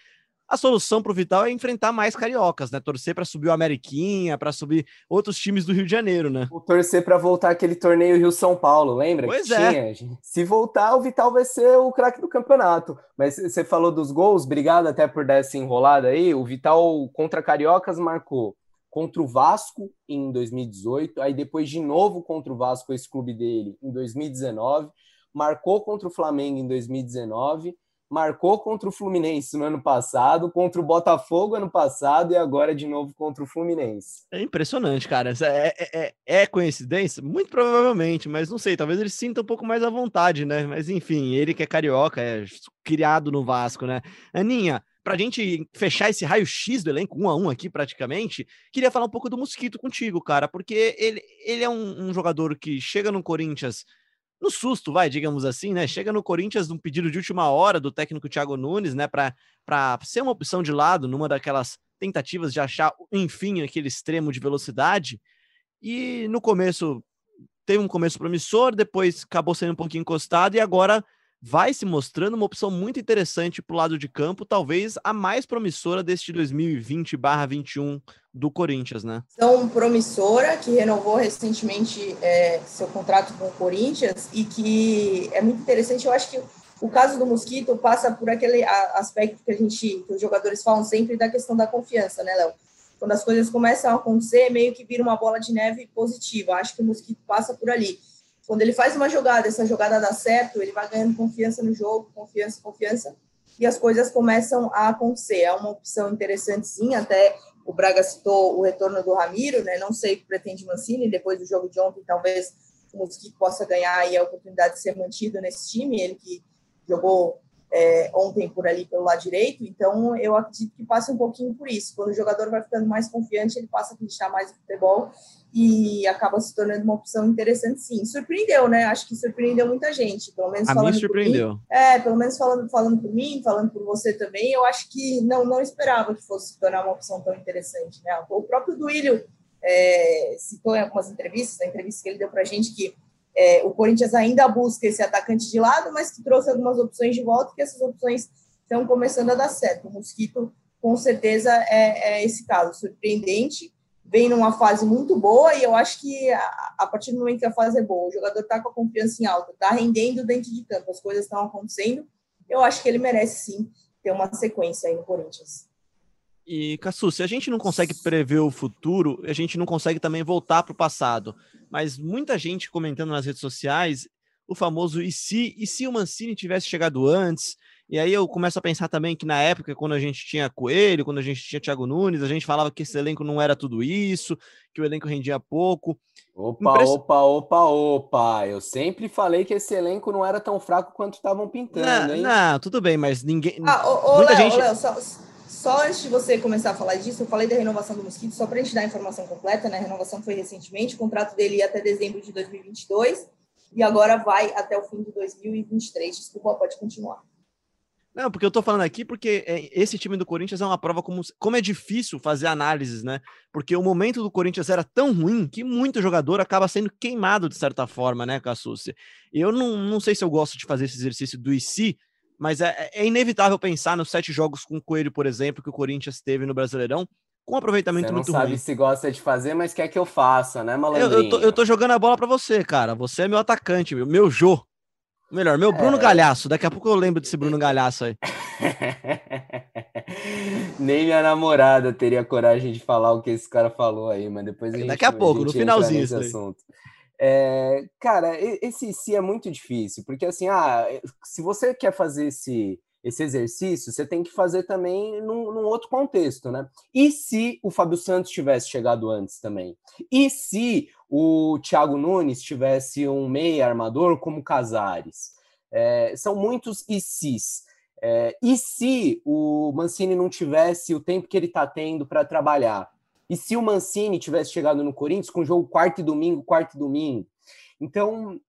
a solução para o Vital é enfrentar mais cariocas, né? Torcer para subir o Ameriquinha, para subir outros times do Rio de Janeiro, né? Torcer para voltar aquele torneio Rio São Paulo, lembra? Pois que é. Tinha? Se voltar, o Vital vai ser o craque do campeonato. Mas você falou dos gols, obrigado até por dar essa enrolada aí. O Vital contra cariocas marcou contra o Vasco em 2018, aí depois de novo contra o Vasco, esse clube dele, em 2019, marcou contra o Flamengo em 2019 marcou contra o Fluminense no ano passado, contra o Botafogo ano passado e agora de novo contra o Fluminense. É impressionante, cara. É, é, é, é coincidência? Muito provavelmente, mas não sei, talvez ele sinta um pouco mais à vontade, né? Mas enfim, ele que é carioca, é criado no Vasco, né? Aninha, para a gente fechar esse raio-x do elenco, um a um aqui praticamente, queria falar um pouco do Mosquito contigo, cara, porque ele, ele é um, um jogador que chega no Corinthians no susto, vai, digamos assim, né? Chega no Corinthians num pedido de última hora do técnico Thiago Nunes, né, para ser uma opção de lado numa daquelas tentativas de achar, enfim, aquele extremo de velocidade. E no começo teve um começo promissor, depois acabou sendo um pouquinho encostado e agora vai se mostrando uma opção muito interessante para o lado de campo, talvez a mais promissora deste 2020/21 do Corinthians, né? Então, promissora, que renovou recentemente é, seu contrato com o Corinthians e que é muito interessante. Eu acho que o caso do Mosquito passa por aquele aspecto que a gente, que os jogadores falam sempre da questão da confiança, né, Léo? Quando as coisas começam a acontecer, meio que vira uma bola de neve positiva. Acho que o Mosquito passa por ali quando ele faz uma jogada, essa jogada dá certo, ele vai ganhando confiança no jogo, confiança, confiança, e as coisas começam a acontecer. É uma opção interessante, sim. Até o Braga citou o retorno do Ramiro, né? Não sei o que pretende Mancini, depois do jogo de ontem, talvez o Mosquito possa ganhar aí a oportunidade de ser mantido nesse time, ele que jogou é, ontem por ali pelo lado direito, então eu acredito que passa um pouquinho por isso. Quando o jogador vai ficando mais confiante, ele passa a acreditar mais no futebol e acaba se tornando uma opção interessante, sim. Surpreendeu, né? Acho que surpreendeu muita gente, pelo menos a falando mim surpreendeu. Mim, é, pelo menos falando, falando por mim, falando por você também, eu acho que não, não esperava que fosse se tornar uma opção tão interessante, né? O próprio Duílio é, citou em algumas entrevistas, na entrevista que ele deu para a gente, que é, o Corinthians ainda busca esse atacante de lado, mas que trouxe algumas opções de volta, que essas opções estão começando a dar certo. O Mosquito, com certeza, é, é esse caso, surpreendente, vem numa fase muito boa, e eu acho que a, a partir do momento que a fase é boa, o jogador está com a confiança em alta, está rendendo dentro de campo, as coisas estão acontecendo, eu acho que ele merece sim ter uma sequência aí no Corinthians. E, Cassu, se a gente não consegue prever o futuro, a gente não consegue também voltar para o passado. Mas muita gente comentando nas redes sociais o famoso e se, e se o Mancini tivesse chegado antes? E aí eu começo a pensar também que na época, quando a gente tinha Coelho, quando a gente tinha Thiago Nunes, a gente falava que esse elenco não era tudo isso, que o elenco rendia pouco. Opa, Impress... opa, opa, opa! Eu sempre falei que esse elenco não era tão fraco quanto estavam pintando, não, hein? Não, tudo bem, mas ninguém. Ah, ô, ô, Muita Léo, gente. Léo, só só antes de você começar a falar disso, eu falei da renovação do Mosquito, só para a gente dar a informação completa, né? A renovação foi recentemente, o contrato dele ia até dezembro de 2022 e agora vai até o fim de 2023. Desculpa, pode continuar. Não, porque eu tô falando aqui porque é, esse time do Corinthians é uma prova como, como é difícil fazer análises, né? Porque o momento do Corinthians era tão ruim que muito jogador acaba sendo queimado de certa forma, né, Cassucci? Eu não, não sei se eu gosto de fazer esse exercício do IC, mas é, é, inevitável pensar nos sete jogos com o Coelho, por exemplo, que o Corinthians teve no Brasileirão, com um aproveitamento muito ruim. Você não sabe se gosta de fazer, mas quer que eu faça, né, malandrinho? Eu, eu, tô, eu tô jogando a bola para você, cara. Você é meu atacante, meu, meu Jô. Melhor, meu Bruno é... Galhaço. Daqui a pouco eu lembro desse Bruno Galhaço aí. Nem minha namorada teria coragem de falar o que esse cara falou aí, mas depois a gente Daqui a pouco, a no finalzinho. assunto. É, cara, esse si é muito difícil, porque assim, ah, se você quer fazer esse, esse exercício, você tem que fazer também num, num, outro contexto, né? E se o Fábio Santos tivesse chegado antes também? E se o Thiago Nunes tivesse um meia armador como Casares? É, são muitos e sis. É, e se o Mancini não tivesse o tempo que ele está tendo para trabalhar? E se o Mancini tivesse chegado no Corinthians com jogo quarto e domingo, quarto e domingo? Então,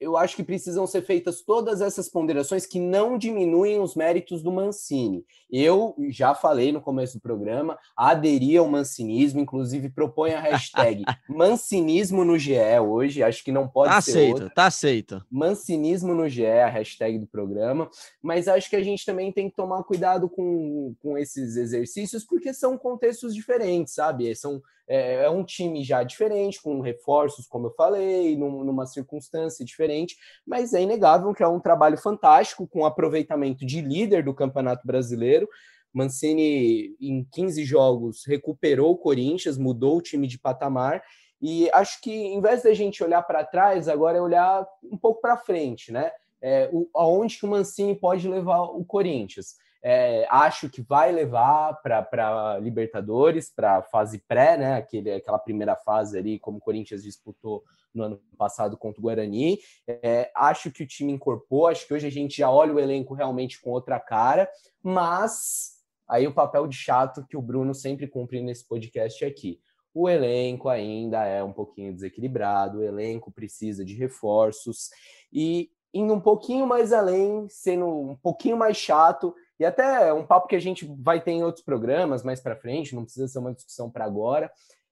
eu acho que precisam ser feitas todas essas ponderações que não diminuem os méritos do Mancini. Eu já falei no começo do programa, aderi ao mancinismo, inclusive propõe a hashtag mancinismo no GE hoje, acho que não pode tá ser aceito, outra. Tá aceito. Mancinismo no GE, a hashtag do programa, mas acho que a gente também tem que tomar cuidado com, com esses exercícios, porque são contextos diferentes, sabe? São é, é, um time já diferente, com reforços, como eu falei, num, numa circunstância diferente, mas é inegável que é um trabalho fantástico, com aproveitamento de líder do Campeonato Brasileiro. Mancini, em 15 jogos, recuperou o Corinthians, mudou o time de patamar, e acho que, em vez da gente olhar para trás, agora é olhar um pouco para frente, né? É, o, aonde que o Mancini pode levar o Corinthians. É, acho que vai levar para Libertadores, para a fase pré, né? Aquele, aquela primeira fase ali, como o Corinthians disputou no ano passado contra o Guarani. É, acho que o time incorporou, acho que hoje a gente já olha o elenco realmente com outra cara, mas aí o papel de chato que o Bruno sempre cumpre nesse podcast aqui. o elenco ainda é um pouquinho desequilibrado, o elenco precisa de reforços e indo um pouquinho mais além, sendo um pouquinho mais chato e até um papo que a gente vai ter em outros programas mais para frente, não precisa ser uma discussão para agora.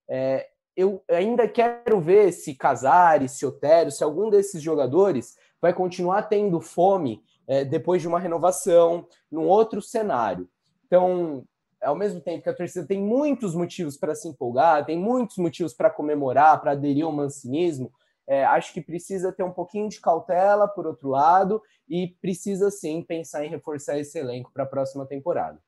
É, eu ainda quero ver se Casares, se Otério, se algum desses jogadores vai continuar tendo fome é, depois de uma renovação, num outro cenário. Então, ao mesmo tempo que a torcida tem muitos motivos para se empolgar, tem muitos motivos para comemorar, para aderir ao mancinismo, é, acho que precisa ter um pouquinho de cautela, por outro lado, e precisa sim pensar em reforçar esse elenco para a próxima temporada.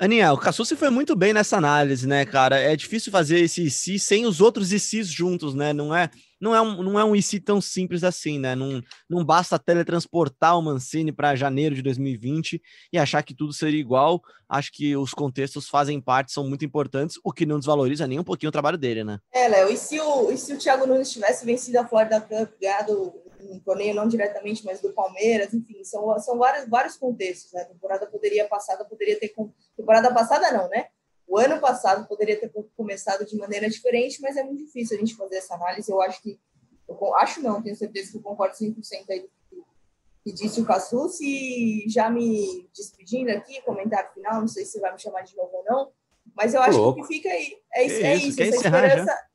Aninha, o Cassucci foi muito bem nessa análise, né, cara? É difícil fazer esse IC sem os outros ICs juntos, né? Não é, não é, um, não é um IC tão simples assim, né? Não, não basta teletransportar o Mancini para janeiro de 2020 e achar que tudo seria igual. Acho que os contextos fazem parte, são muito importantes, o que não desvaloriza nem um pouquinho o trabalho dele, né? É, Léo, e se o, e se o Thiago Nunes tivesse vencido a Florida Cup, ganhado um torneio não diretamente, mas do Palmeiras, enfim, são, são vários, vários contextos, né? A temporada poderia passada, poderia ter. Temporada passada não, né? O ano passado poderia ter começado de maneira diferente, mas é muito difícil a gente fazer essa análise. Eu acho que. Eu acho não, tenho certeza que eu concordo 100% aí que disse o Cassus. E já me despedindo aqui, comentário final, não sei se você vai me chamar de novo ou não, mas eu acho que o que fica aí é, isso, é isso, essa esperança,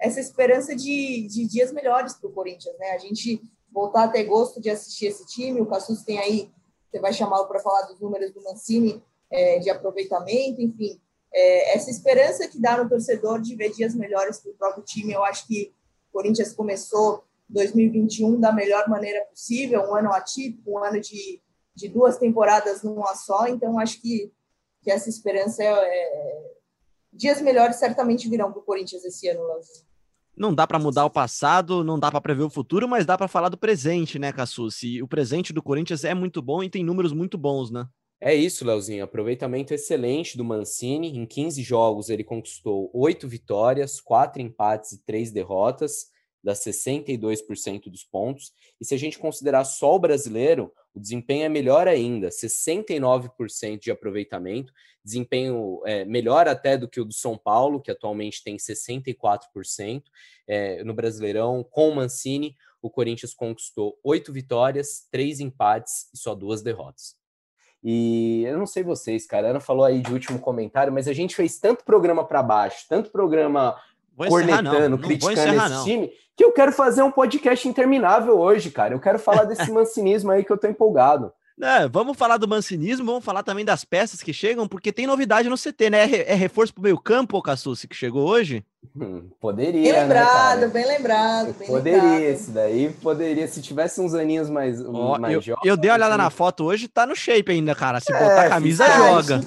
essa esperança de, de dias melhores para o Corinthians, né? A gente voltar a ter gosto de assistir esse time. O Cassus tem aí, você vai chamá-lo para falar dos números do Mancini é, de aproveitamento, enfim. É, essa esperança que dá no torcedor de ver dias melhores para o próprio time. Eu acho que o Corinthians começou 2021 da melhor maneira possível, um ano atípico, um ano de, de duas temporadas numa só. Então, acho que, que essa esperança é, é dias melhores certamente virão para o Corinthians esse ano, Leozinho. Não dá para mudar o passado, não dá para prever o futuro, mas dá para falar do presente, né, Cassucci? O presente do Corinthians é muito bom e tem números muito bons, né? É isso, Leozinho. Aproveitamento excelente do Mancini. Em 15 jogos, ele conquistou 8 vitórias, 4 empates e 3 derrotas, dá 62% dos pontos. E se a gente considerar só o brasileiro, o desempenho é melhor ainda, 69% de aproveitamento, desempenho é, melhor até do que o do São Paulo, que atualmente tem 64%. É, no Brasileirão, com o Mancini, o Corinthians conquistou 8 vitórias, 3 empates e só duas derrotas. E eu não sei vocês, cara, a Ana falou aí de último comentário, mas a gente fez tanto programa para baixo, tanto programa vou cornetando, encerrar, não. criticando encerrar, esse não. time, que eu quero fazer um podcast interminável hoje, cara. Eu quero falar desse mancinismo aí que eu tô empolgado. É, vamos falar do mancinismo, vamos falar também das peças que chegam, porque tem novidade no CT, né? É, reforço pro meio campo, Cassucci, que chegou hoje? Hum, poderia, bem lembrado, né, bem lembrado, bem Poderia, lembrado. esse daí poderia, se tivesse uns aninhos mais, oh, mais eu, jovens. Eu dei uma olhada assim. na foto hoje, tá no shape ainda, cara. Se é, botar a camisa, joga.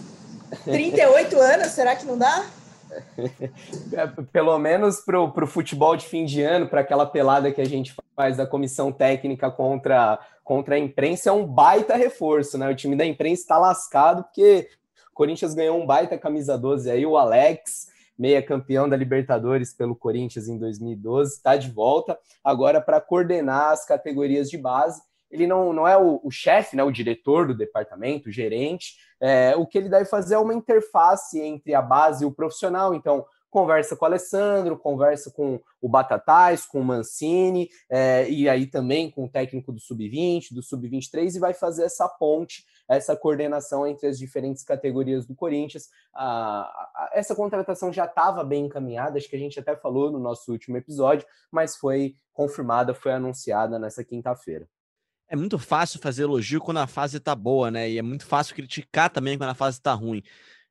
38 anos, será que não dá? É, pelo menos para o futebol de fim de ano, para aquela pelada que a gente faz da comissão técnica contra, contra a imprensa, é um baita reforço, né? O time da imprensa está lascado, porque o Corinthians ganhou um baita camisa 12 aí, o Alex, meia campeão da Libertadores pelo Corinthians em 2012, está de volta agora para coordenar as categorias de base ele não, não é o, o chefe, né, o diretor do departamento, o gerente. É, o que ele deve fazer é uma interface entre a base e o profissional. Então, conversa com o Alessandro, conversa com o Batatais, com o Mancini, é, e aí também com o técnico do Sub-20, do Sub-23, e vai fazer essa ponte, essa coordenação entre as diferentes categorias do Corinthians. Ah, essa contratação já estava bem encaminhada, acho que a gente até falou no nosso último episódio, mas foi confirmada, foi anunciada nessa quinta-feira. É muito fácil fazer elogio quando a fase tá boa, né? E é muito fácil criticar também quando a fase tá ruim.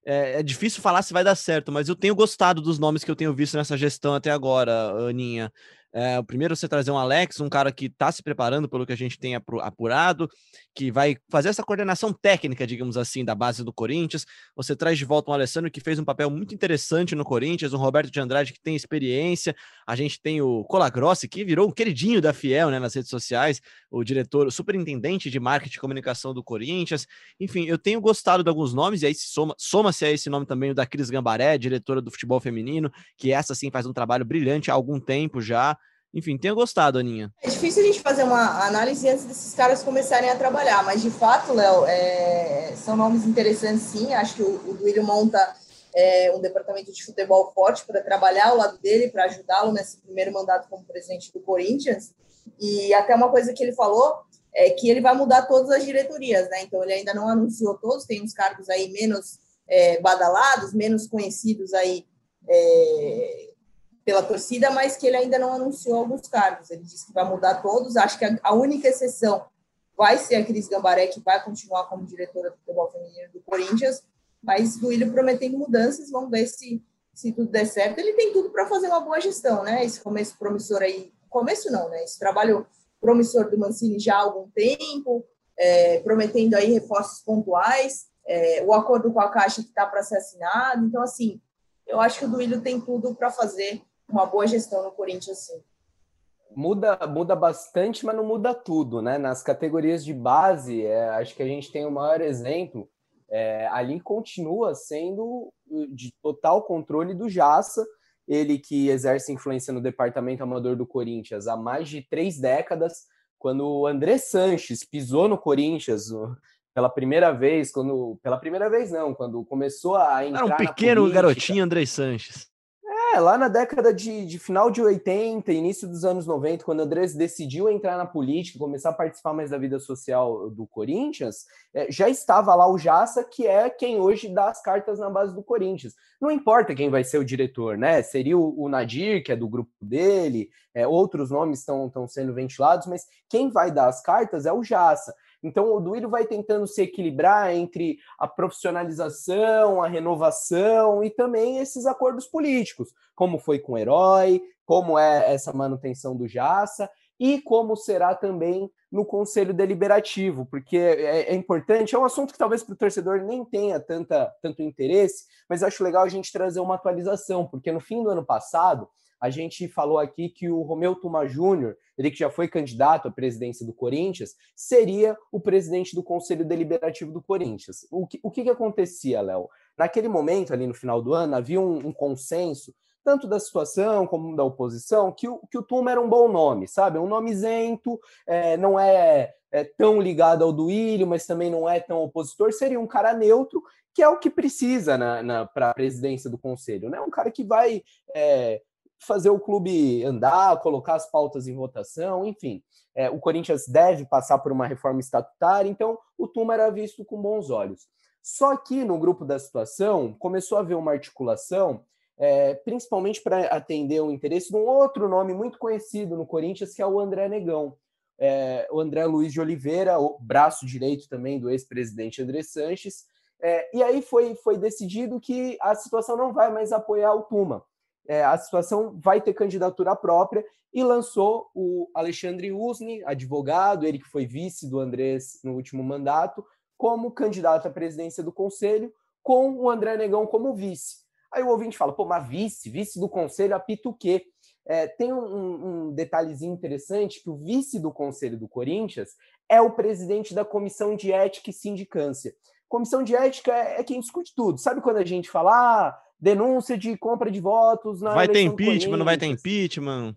É, é, difícil falar se vai dar certo, mas eu tenho gostado dos nomes que eu tenho visto nessa gestão até agora, Aninha. É, o primeiro você trazer um Alex, um cara que está se preparando pelo que a gente tem apurado, que vai fazer essa coordenação técnica, digamos assim, da base do Corinthians. Você traz de volta um Alessandro que fez um papel muito interessante no Corinthians, um Roberto de Andrade que tem experiência. A gente tem o Colagrossi, que virou um queridinho da Fiel né, nas redes sociais, o diretor, o superintendente de marketing e comunicação do Corinthians. Enfim, eu tenho gostado de alguns nomes, e aí soma-se soma a esse nome também o da Cris Gambaré, diretora do futebol feminino, que essa sim faz um trabalho brilhante há algum tempo já. Enfim, tenha gostado, Aninha. É difícil a gente fazer uma análise antes desses caras começarem a trabalhar, mas de fato, Léo, é... são nomes interessantes sim. Acho que o, o Duílio monta é, um departamento de futebol forte para trabalhar ao lado dele, para ajudá-lo nesse primeiro mandato como presidente do Corinthians. E até uma coisa que ele falou é que ele vai mudar todas as diretorias, né? Então ele ainda não anunciou todos, tem uns cargos aí menos é, badalados, menos conhecidos aí é, pela torcida, mas que ele ainda não anunciou alguns cargos. Ele disse que vai mudar todos. Acho que a, a única exceção vai ser a Cris Gambaré, que vai continuar como diretora do futebol feminino do Corinthians, mas o Duílio prometendo mudanças, vamos ver se, se tudo der certo. Ele tem tudo para fazer uma boa gestão, né? Esse começo promissor aí, começo não, né? Esse trabalho promissor do Mancini já há algum tempo, é, prometendo aí reforços pontuais, é, o acordo com a Caixa que está para ser assinado. Então, assim, eu acho que o Duílio tem tudo para fazer uma boa gestão no Corinthians, sim. Muda, muda bastante, mas não muda tudo, né? Nas categorias de base, é, acho que a gente tem o maior exemplo. É, ali continua sendo de total controle do Jaça, ele que exerce influência no departamento amador do Corinthians há mais de três décadas. Quando o André Sanches pisou no Corinthians, pela primeira vez, quando pela primeira vez não, quando começou a entrar Era um pequeno garotinho André Sanches. É, lá na década de, de, final de 80, início dos anos 90, quando o Andrés decidiu entrar na política, começar a participar mais da vida social do Corinthians, é, já estava lá o Jassa, que é quem hoje dá as cartas na base do Corinthians. Não importa quem vai ser o diretor, né? Seria o, o Nadir, que é do grupo dele, é, outros nomes estão sendo ventilados, mas quem vai dar as cartas é o Jassa. Então, o Duílio vai tentando se equilibrar entre a profissionalização, a renovação e também esses acordos políticos, como foi com o Herói, como é essa manutenção do Jaça e como será também no Conselho Deliberativo, porque é, é importante, é um assunto que talvez para o torcedor nem tenha tanta, tanto interesse, mas acho legal a gente trazer uma atualização, porque no fim do ano passado, a gente falou aqui que o Romeu Tuma Júnior, ele que já foi candidato à presidência do Corinthians, seria o presidente do Conselho Deliberativo do Corinthians. O que, o que, que acontecia, Léo? Naquele momento, ali no final do ano, havia um, um consenso, tanto da situação como da oposição, que o, que o Tuma era um bom nome, sabe? Um nome isento, é, não é, é, tão ligado ao Duílio, mas também não é tão opositor, seria um cara neutro, que é o que precisa na, na para a presidência do conselho, né? Um cara que vai é, fazer o clube andar, colocar as pautas em votação, enfim. É, o Corinthians deve passar por uma reforma estatutária, então o Tuma era visto com bons olhos. Só que no grupo da situação começou a haver uma articulação, é, principalmente para atender o interesse de um outro nome muito conhecido no Corinthians, que é o André Negão. É, o André Luiz de Oliveira, o braço direito também do ex-presidente André Sanches. É, e aí foi, foi decidido que a situação não vai mais apoiar o Tuma é, a situação vai ter candidatura própria e lançou o Alexandre Usni, advogado, ele que foi vice do Andrés no último mandato, como candidato à presidência do conselho, com o André Negão como vice. Aí o ouvinte fala, pô, mas vice, vice do conselho apita o quê? É, tem um, um, detalhezinho interessante que o vice do conselho do Corinthians é o presidente da comissão de ética e sindicância. Comissão de ética é, é quem discute tudo. Sabe quando a gente fala, ah, denúncia de compra de votos na Vai ter impeachment, não vai ter impeachment?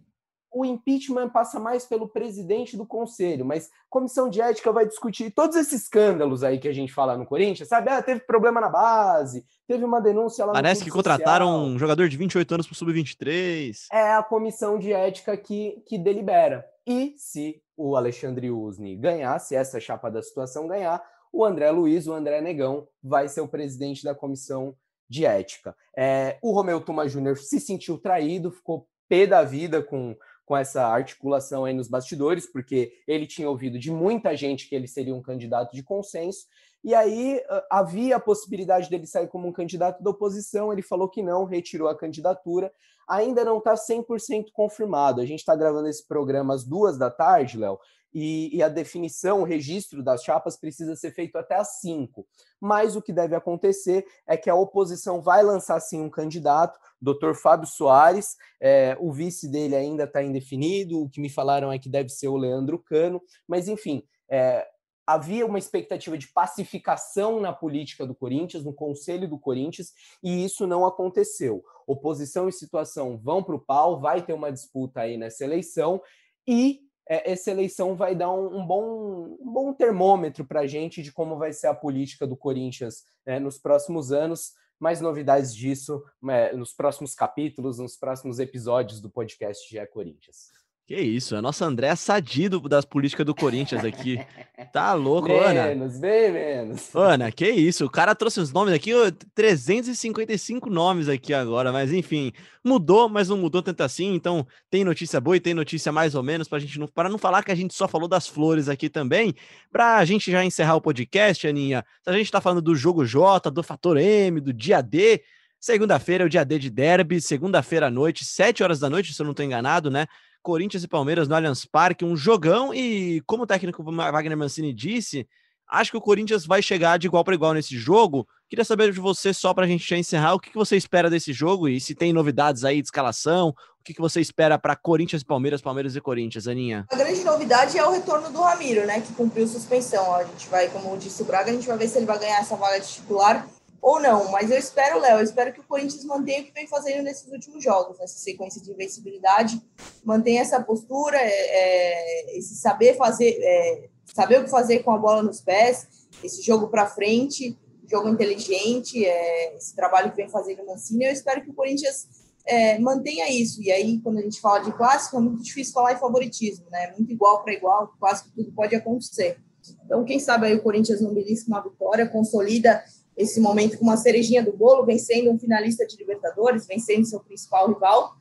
O impeachment passa mais pelo presidente do conselho, mas comissão de ética vai discutir todos esses escândalos aí que a gente fala no Corinthians, sabe? Ah, teve problema na base, teve uma denúncia lá Parece que contrataram social. um jogador de 28 anos para o sub-23. É a comissão de ética que, que delibera. E se o Alexandre Usni ganhar, se essa chapa da situação ganhar, o André Luiz, o André Negão, vai ser o presidente da comissão de ética. É, o Romeu Tuma Júnior se sentiu traído, ficou pé da vida com, com essa articulação aí nos bastidores, porque ele tinha ouvido de muita gente que ele seria um candidato de consenso, e aí havia a possibilidade dele sair como um candidato da oposição, ele falou que não, retirou a candidatura, ainda não está 100% confirmado. A gente está gravando esse programa às duas da tarde, Léo, e, e, a definição, o registro das chapas precisa ser feito até às 5. Mas o que deve acontecer é que a oposição vai lançar sim um candidato, Dr. Fábio Soares, é, o vice dele ainda está indefinido, o que me falaram é que deve ser o Leandro Cano, mas enfim, é, havia uma expectativa de pacificação na política do Corinthians, no conselho do Corinthians, e isso não aconteceu. Oposição e situação vão para o pau, vai ter uma disputa aí nessa eleição, e é, essa eleição vai dar um, um bom, um bom termômetro para a gente de como vai ser a política do Corinthians né, nos próximos anos. mais novidades disso é, nos próximos capítulos, nos próximos episódios do podcast GE Corinthians. Que isso, a nossa André é sadido das políticas do Corinthians aqui. Tá louco, menos, Ana? Menos, bem menos. Ana, que isso, o cara trouxe os nomes aqui, 355 nomes aqui agora, mas enfim, mudou, mas não mudou tanto assim, então tem notícia boa e tem notícia mais ou menos, pra gente não, para não falar que a gente só falou das flores aqui também, pra gente já encerrar o podcast, Aninha, a gente tá falando do jogo J, do fator M, do dia D, segunda-feira é o dia D de derby, segunda-feira à noite, 7 horas da noite, se eu não tô enganado, né? Corinthians e Palmeiras no Allianz Parque, um jogão. E como o técnico Wagner Mancini disse, acho que o Corinthians vai chegar de igual para igual nesse jogo. Queria saber de você, só para a gente encerrar, o que, que você espera desse jogo e se tem novidades aí de escalação, o que, que você espera para Corinthians e Palmeiras, Palmeiras e Corinthians, Aninha? A grande novidade é o retorno do Ramiro, né, que cumpriu suspensão. A gente vai, como disse o Braga, a gente vai ver se ele vai ganhar essa vaga de titular ou não, mas eu espero, Léo, eu espero que o Corinthians mantenha o que vem fazendo nesses últimos jogos, nessa sequência de invencibilidade, mantenha essa postura, é, é, esse saber fazer, é, saber o que fazer com a bola nos pés, esse jogo para frente, jogo inteligente, é, esse trabalho que vem fazendo o Mancini, eu espero que o Corinthians é, mantenha isso. E aí, quando a gente fala de clássico, é muito difícil falar em favoritismo, né? Muito igual para igual, que tudo pode acontecer. Então, quem sabe aí o Corinthians não belisca uma vitória, consolida esse momento com uma cerejinha do bolo, vencendo um finalista de Libertadores, vencendo seu principal rival.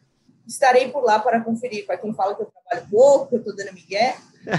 Estarei por lá para conferir. Para quem fala que eu trabalho pouco, que eu estou dando migué,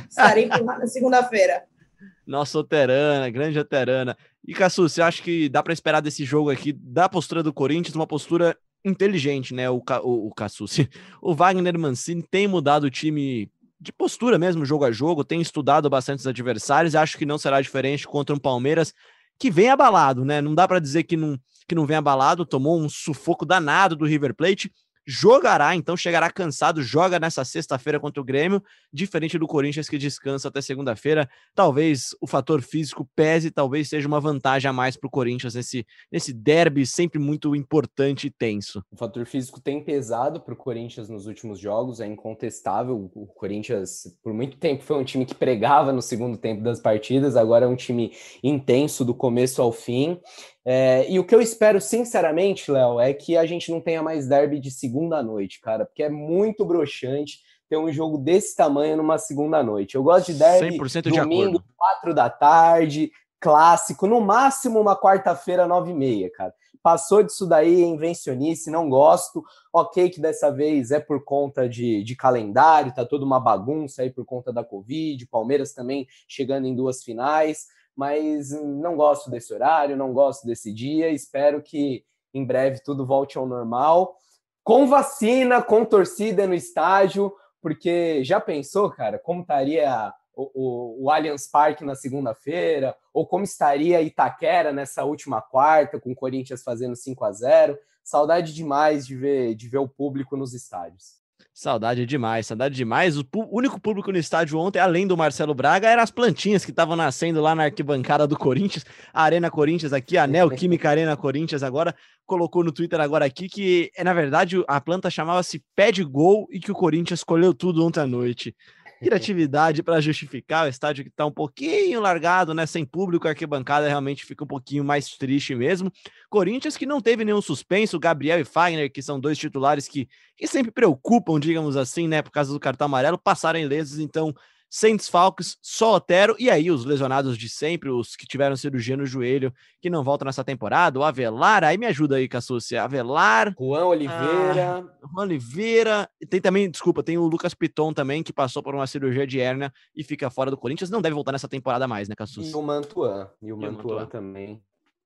estarei por lá na segunda-feira. Nossa, Oterana, grande Oterana. E, Cassu, você acha que dá para esperar desse jogo aqui, da postura do Corinthians, uma postura inteligente, né? O, o, o Cassucci. O Wagner Mancini tem mudado o time de postura mesmo, jogo a jogo, tem estudado bastante os adversários, acho que não será diferente contra um Palmeiras que vem abalado, né? Não dá para dizer que não, que não vem abalado, tomou um sufoco danado do River Plate, jogará, então chegará cansado, joga nessa sexta-feira contra o Grêmio, diferente do Corinthians que descansa até segunda-feira. Talvez o fator físico pese, talvez seja uma vantagem a mais para o Corinthians nesse, nesse derby sempre muito importante e tenso. O fator físico tem pesado para o Corinthians nos últimos jogos, é incontestável. O Corinthians, por muito tempo, foi um time que pregava no segundo tempo das partidas, agora é um time intenso do começo ao fim. É, e o que eu espero, sinceramente, Léo, é que a gente não tenha mais derby de segunda noite, cara, porque é muito broxante ter um jogo desse tamanho numa segunda noite. Eu gosto de derby domingo, de quatro da tarde, clássico, no máximo uma quarta-feira, nove e meia, cara. Passou disso daí, é invencionice, não gosto. Ok, que dessa vez é por conta de, de calendário, tá toda uma bagunça aí por conta da Covid, Palmeiras também chegando em duas finais mas não gosto desse horário, não gosto desse dia. Espero que em breve tudo volte ao normal, com vacina, com torcida no estádio, porque já pensou, cara, como estaria o, o, o Allianz Parque na segunda-feira, ou como estaria Itaquera nessa última quarta, com o Corinthians fazendo 5 a 0 Saudade demais de ver, de ver o público nos estádios. Saudade demais, saudade demais. O único público no estádio ontem, além do Marcelo Braga, eram as plantinhas que estavam nascendo lá na arquibancada do Corinthians, a Arena Corinthians aqui, a Neoquímica Arena Corinthians agora, colocou no Twitter agora aqui que, na verdade, a planta chamava-se Pé de Gol e que o Corinthians colheu tudo ontem à noite criatividade para justificar o estádio que está um pouquinho largado, né? Sem público, a arquibancada realmente fica um pouquinho mais triste mesmo. Corinthians que não teve nenhum suspenso, Gabriel e Fagner, que são dois titulares que, que sempre preocupam, digamos assim, né? Por causa do cartão amarelo, passaram ilesos, então sem desfalques, só Otero, e aí os lesionados de sempre, os que tiveram cirurgia no joelho, que não voltam nessa temporada, o Avelar, aí me ajuda aí, Cassúcia, Avelar... Juan Oliveira... Ah, Juan Oliveira, tem também, desculpa, tem o Lucas Piton também, que passou por uma cirurgia de hérnia e fica fora do Corinthians, não deve voltar nessa temporada mais, né, Cassúcia? E o Mantuan, e o, e Mantuan, Mantuan também,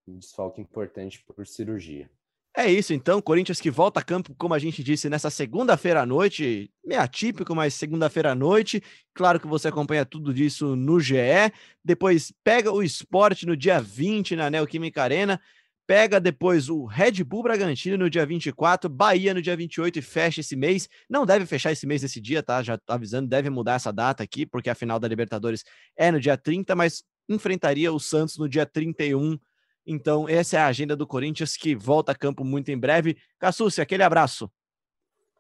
um desfalque importante por cirurgia. É isso, então. Corinthians que volta a campo, como a gente disse, nessa segunda-feira à noite. Meio atípico, mas segunda-feira à noite. Claro que você acompanha tudo disso no GE. Depois pega o esporte no dia 20 na Neoquímica Arena. Pega depois o Red Bull Bragantino no dia 24, Bahia no dia 28 e fecha esse mês. Não deve fechar esse mês esse dia, tá? Já tô avisando, deve mudar essa data aqui, porque a final da Libertadores é no dia 30, mas enfrentaria o Santos no dia 31 então, essa é a agenda do Corinthians que volta a campo muito em breve. Cassucci, aquele abraço.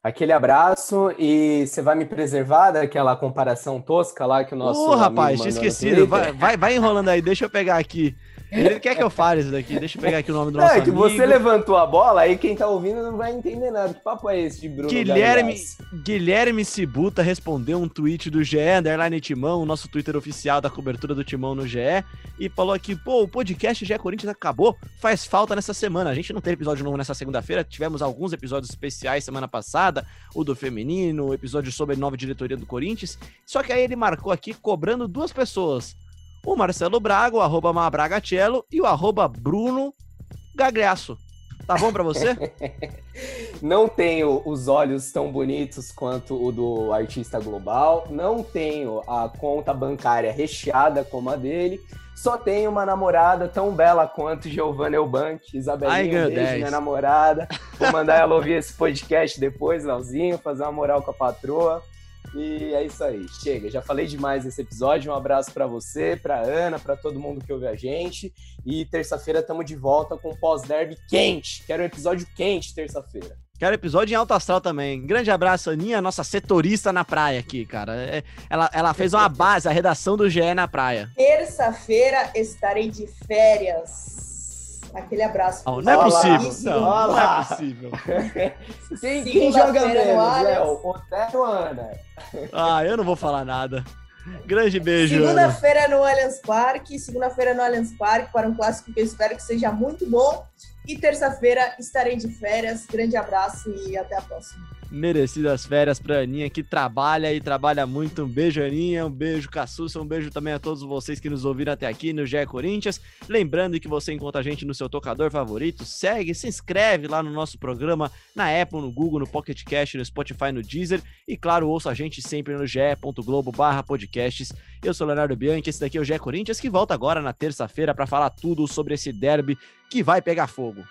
Aquele abraço e você vai me preservar daquela comparação tosca lá que o nosso. Ô, oh, rapaz, tinha esquecido. Vai, vai, vai, enrolando aí, deixa eu pegar aqui. Ele quer que eu fale isso daqui. Deixa eu pegar aqui o nome do Não, nosso é que amigo. você levantou a bola, aí quem tá ouvindo não vai entender nada. Que papo é esse de Bruno Guilherme, Galhaço? Guilherme Cibuta respondeu um tweet do GE, underline Timão, nosso Twitter oficial da cobertura do Timão no GE, e falou aqui, pô, o podcast GE Corinthians acabou, faz falta nessa semana. A gente não teve episódio novo nessa segunda-feira, tivemos alguns episódios especiais semana passada, o do feminino, o episódio sobre a nova diretoria do Corinthians, só que aí ele marcou aqui cobrando duas pessoas, o Marcelo Braga, o arroba Mabragacello e o arroba Bruno Gagliasso. Tá bom pra você? Não tenho os olhos tão bonitos quanto o do artista global, não tenho a conta bancária recheada como a dele, só tenho uma namorada tão bela quanto Giovanna Eubank. Isabelinha, um beijo, 10. minha namorada. Vou mandar ela ouvir esse podcast depois, Leozinho, fazer uma moral com a patroa. E é isso aí, chega. Já falei demais nesse episódio. Um abraço pra você, pra Ana, pra todo mundo que ouve a gente. E terça-feira estamos de volta com o pós-derby quente. Quero um episódio quente terça-feira. Quero episódio em alto astral também. Grande abraço, Aninha, nossa setorista na praia aqui, cara. É- ela, ela fez uma base, a redação do GE na praia. Terça-feira estarei de férias. Aquele abraço. Oh, não é possível. Isso. Não, não é possível. Quem, quem joga menos. Léo? Otero ou Ana? Ah, eu não vou falar nada. Grande beijo. Segunda-feira no Allianz Parque, segunda-feira no Allianz Parque para um clássico que eu espero que seja muito bom. E terça-feira estarei de férias. Grande abraço e até a próxima. Merecidas férias pra Aninha, que trabalha e trabalha muito. Um beijo, Aninha. Um beijo, Cassuça. Um beijo também a todos vocês que nos ouviram até aqui no GE Corinthians. Lembrando que você encontra a gente no seu tocador favorito. Segue, se inscreve lá no nosso programa, na Apple, no Google, no Pocket Cast, no Spotify, no Deezer. E claro, ouça a gente sempre no ge.globo barra podcasts. Eu sou Leonardo Bianchi, esse daqui é o GE Corinthians, que volta agora na terça-feira para falar tudo sobre esse derby que vai pegar fogo.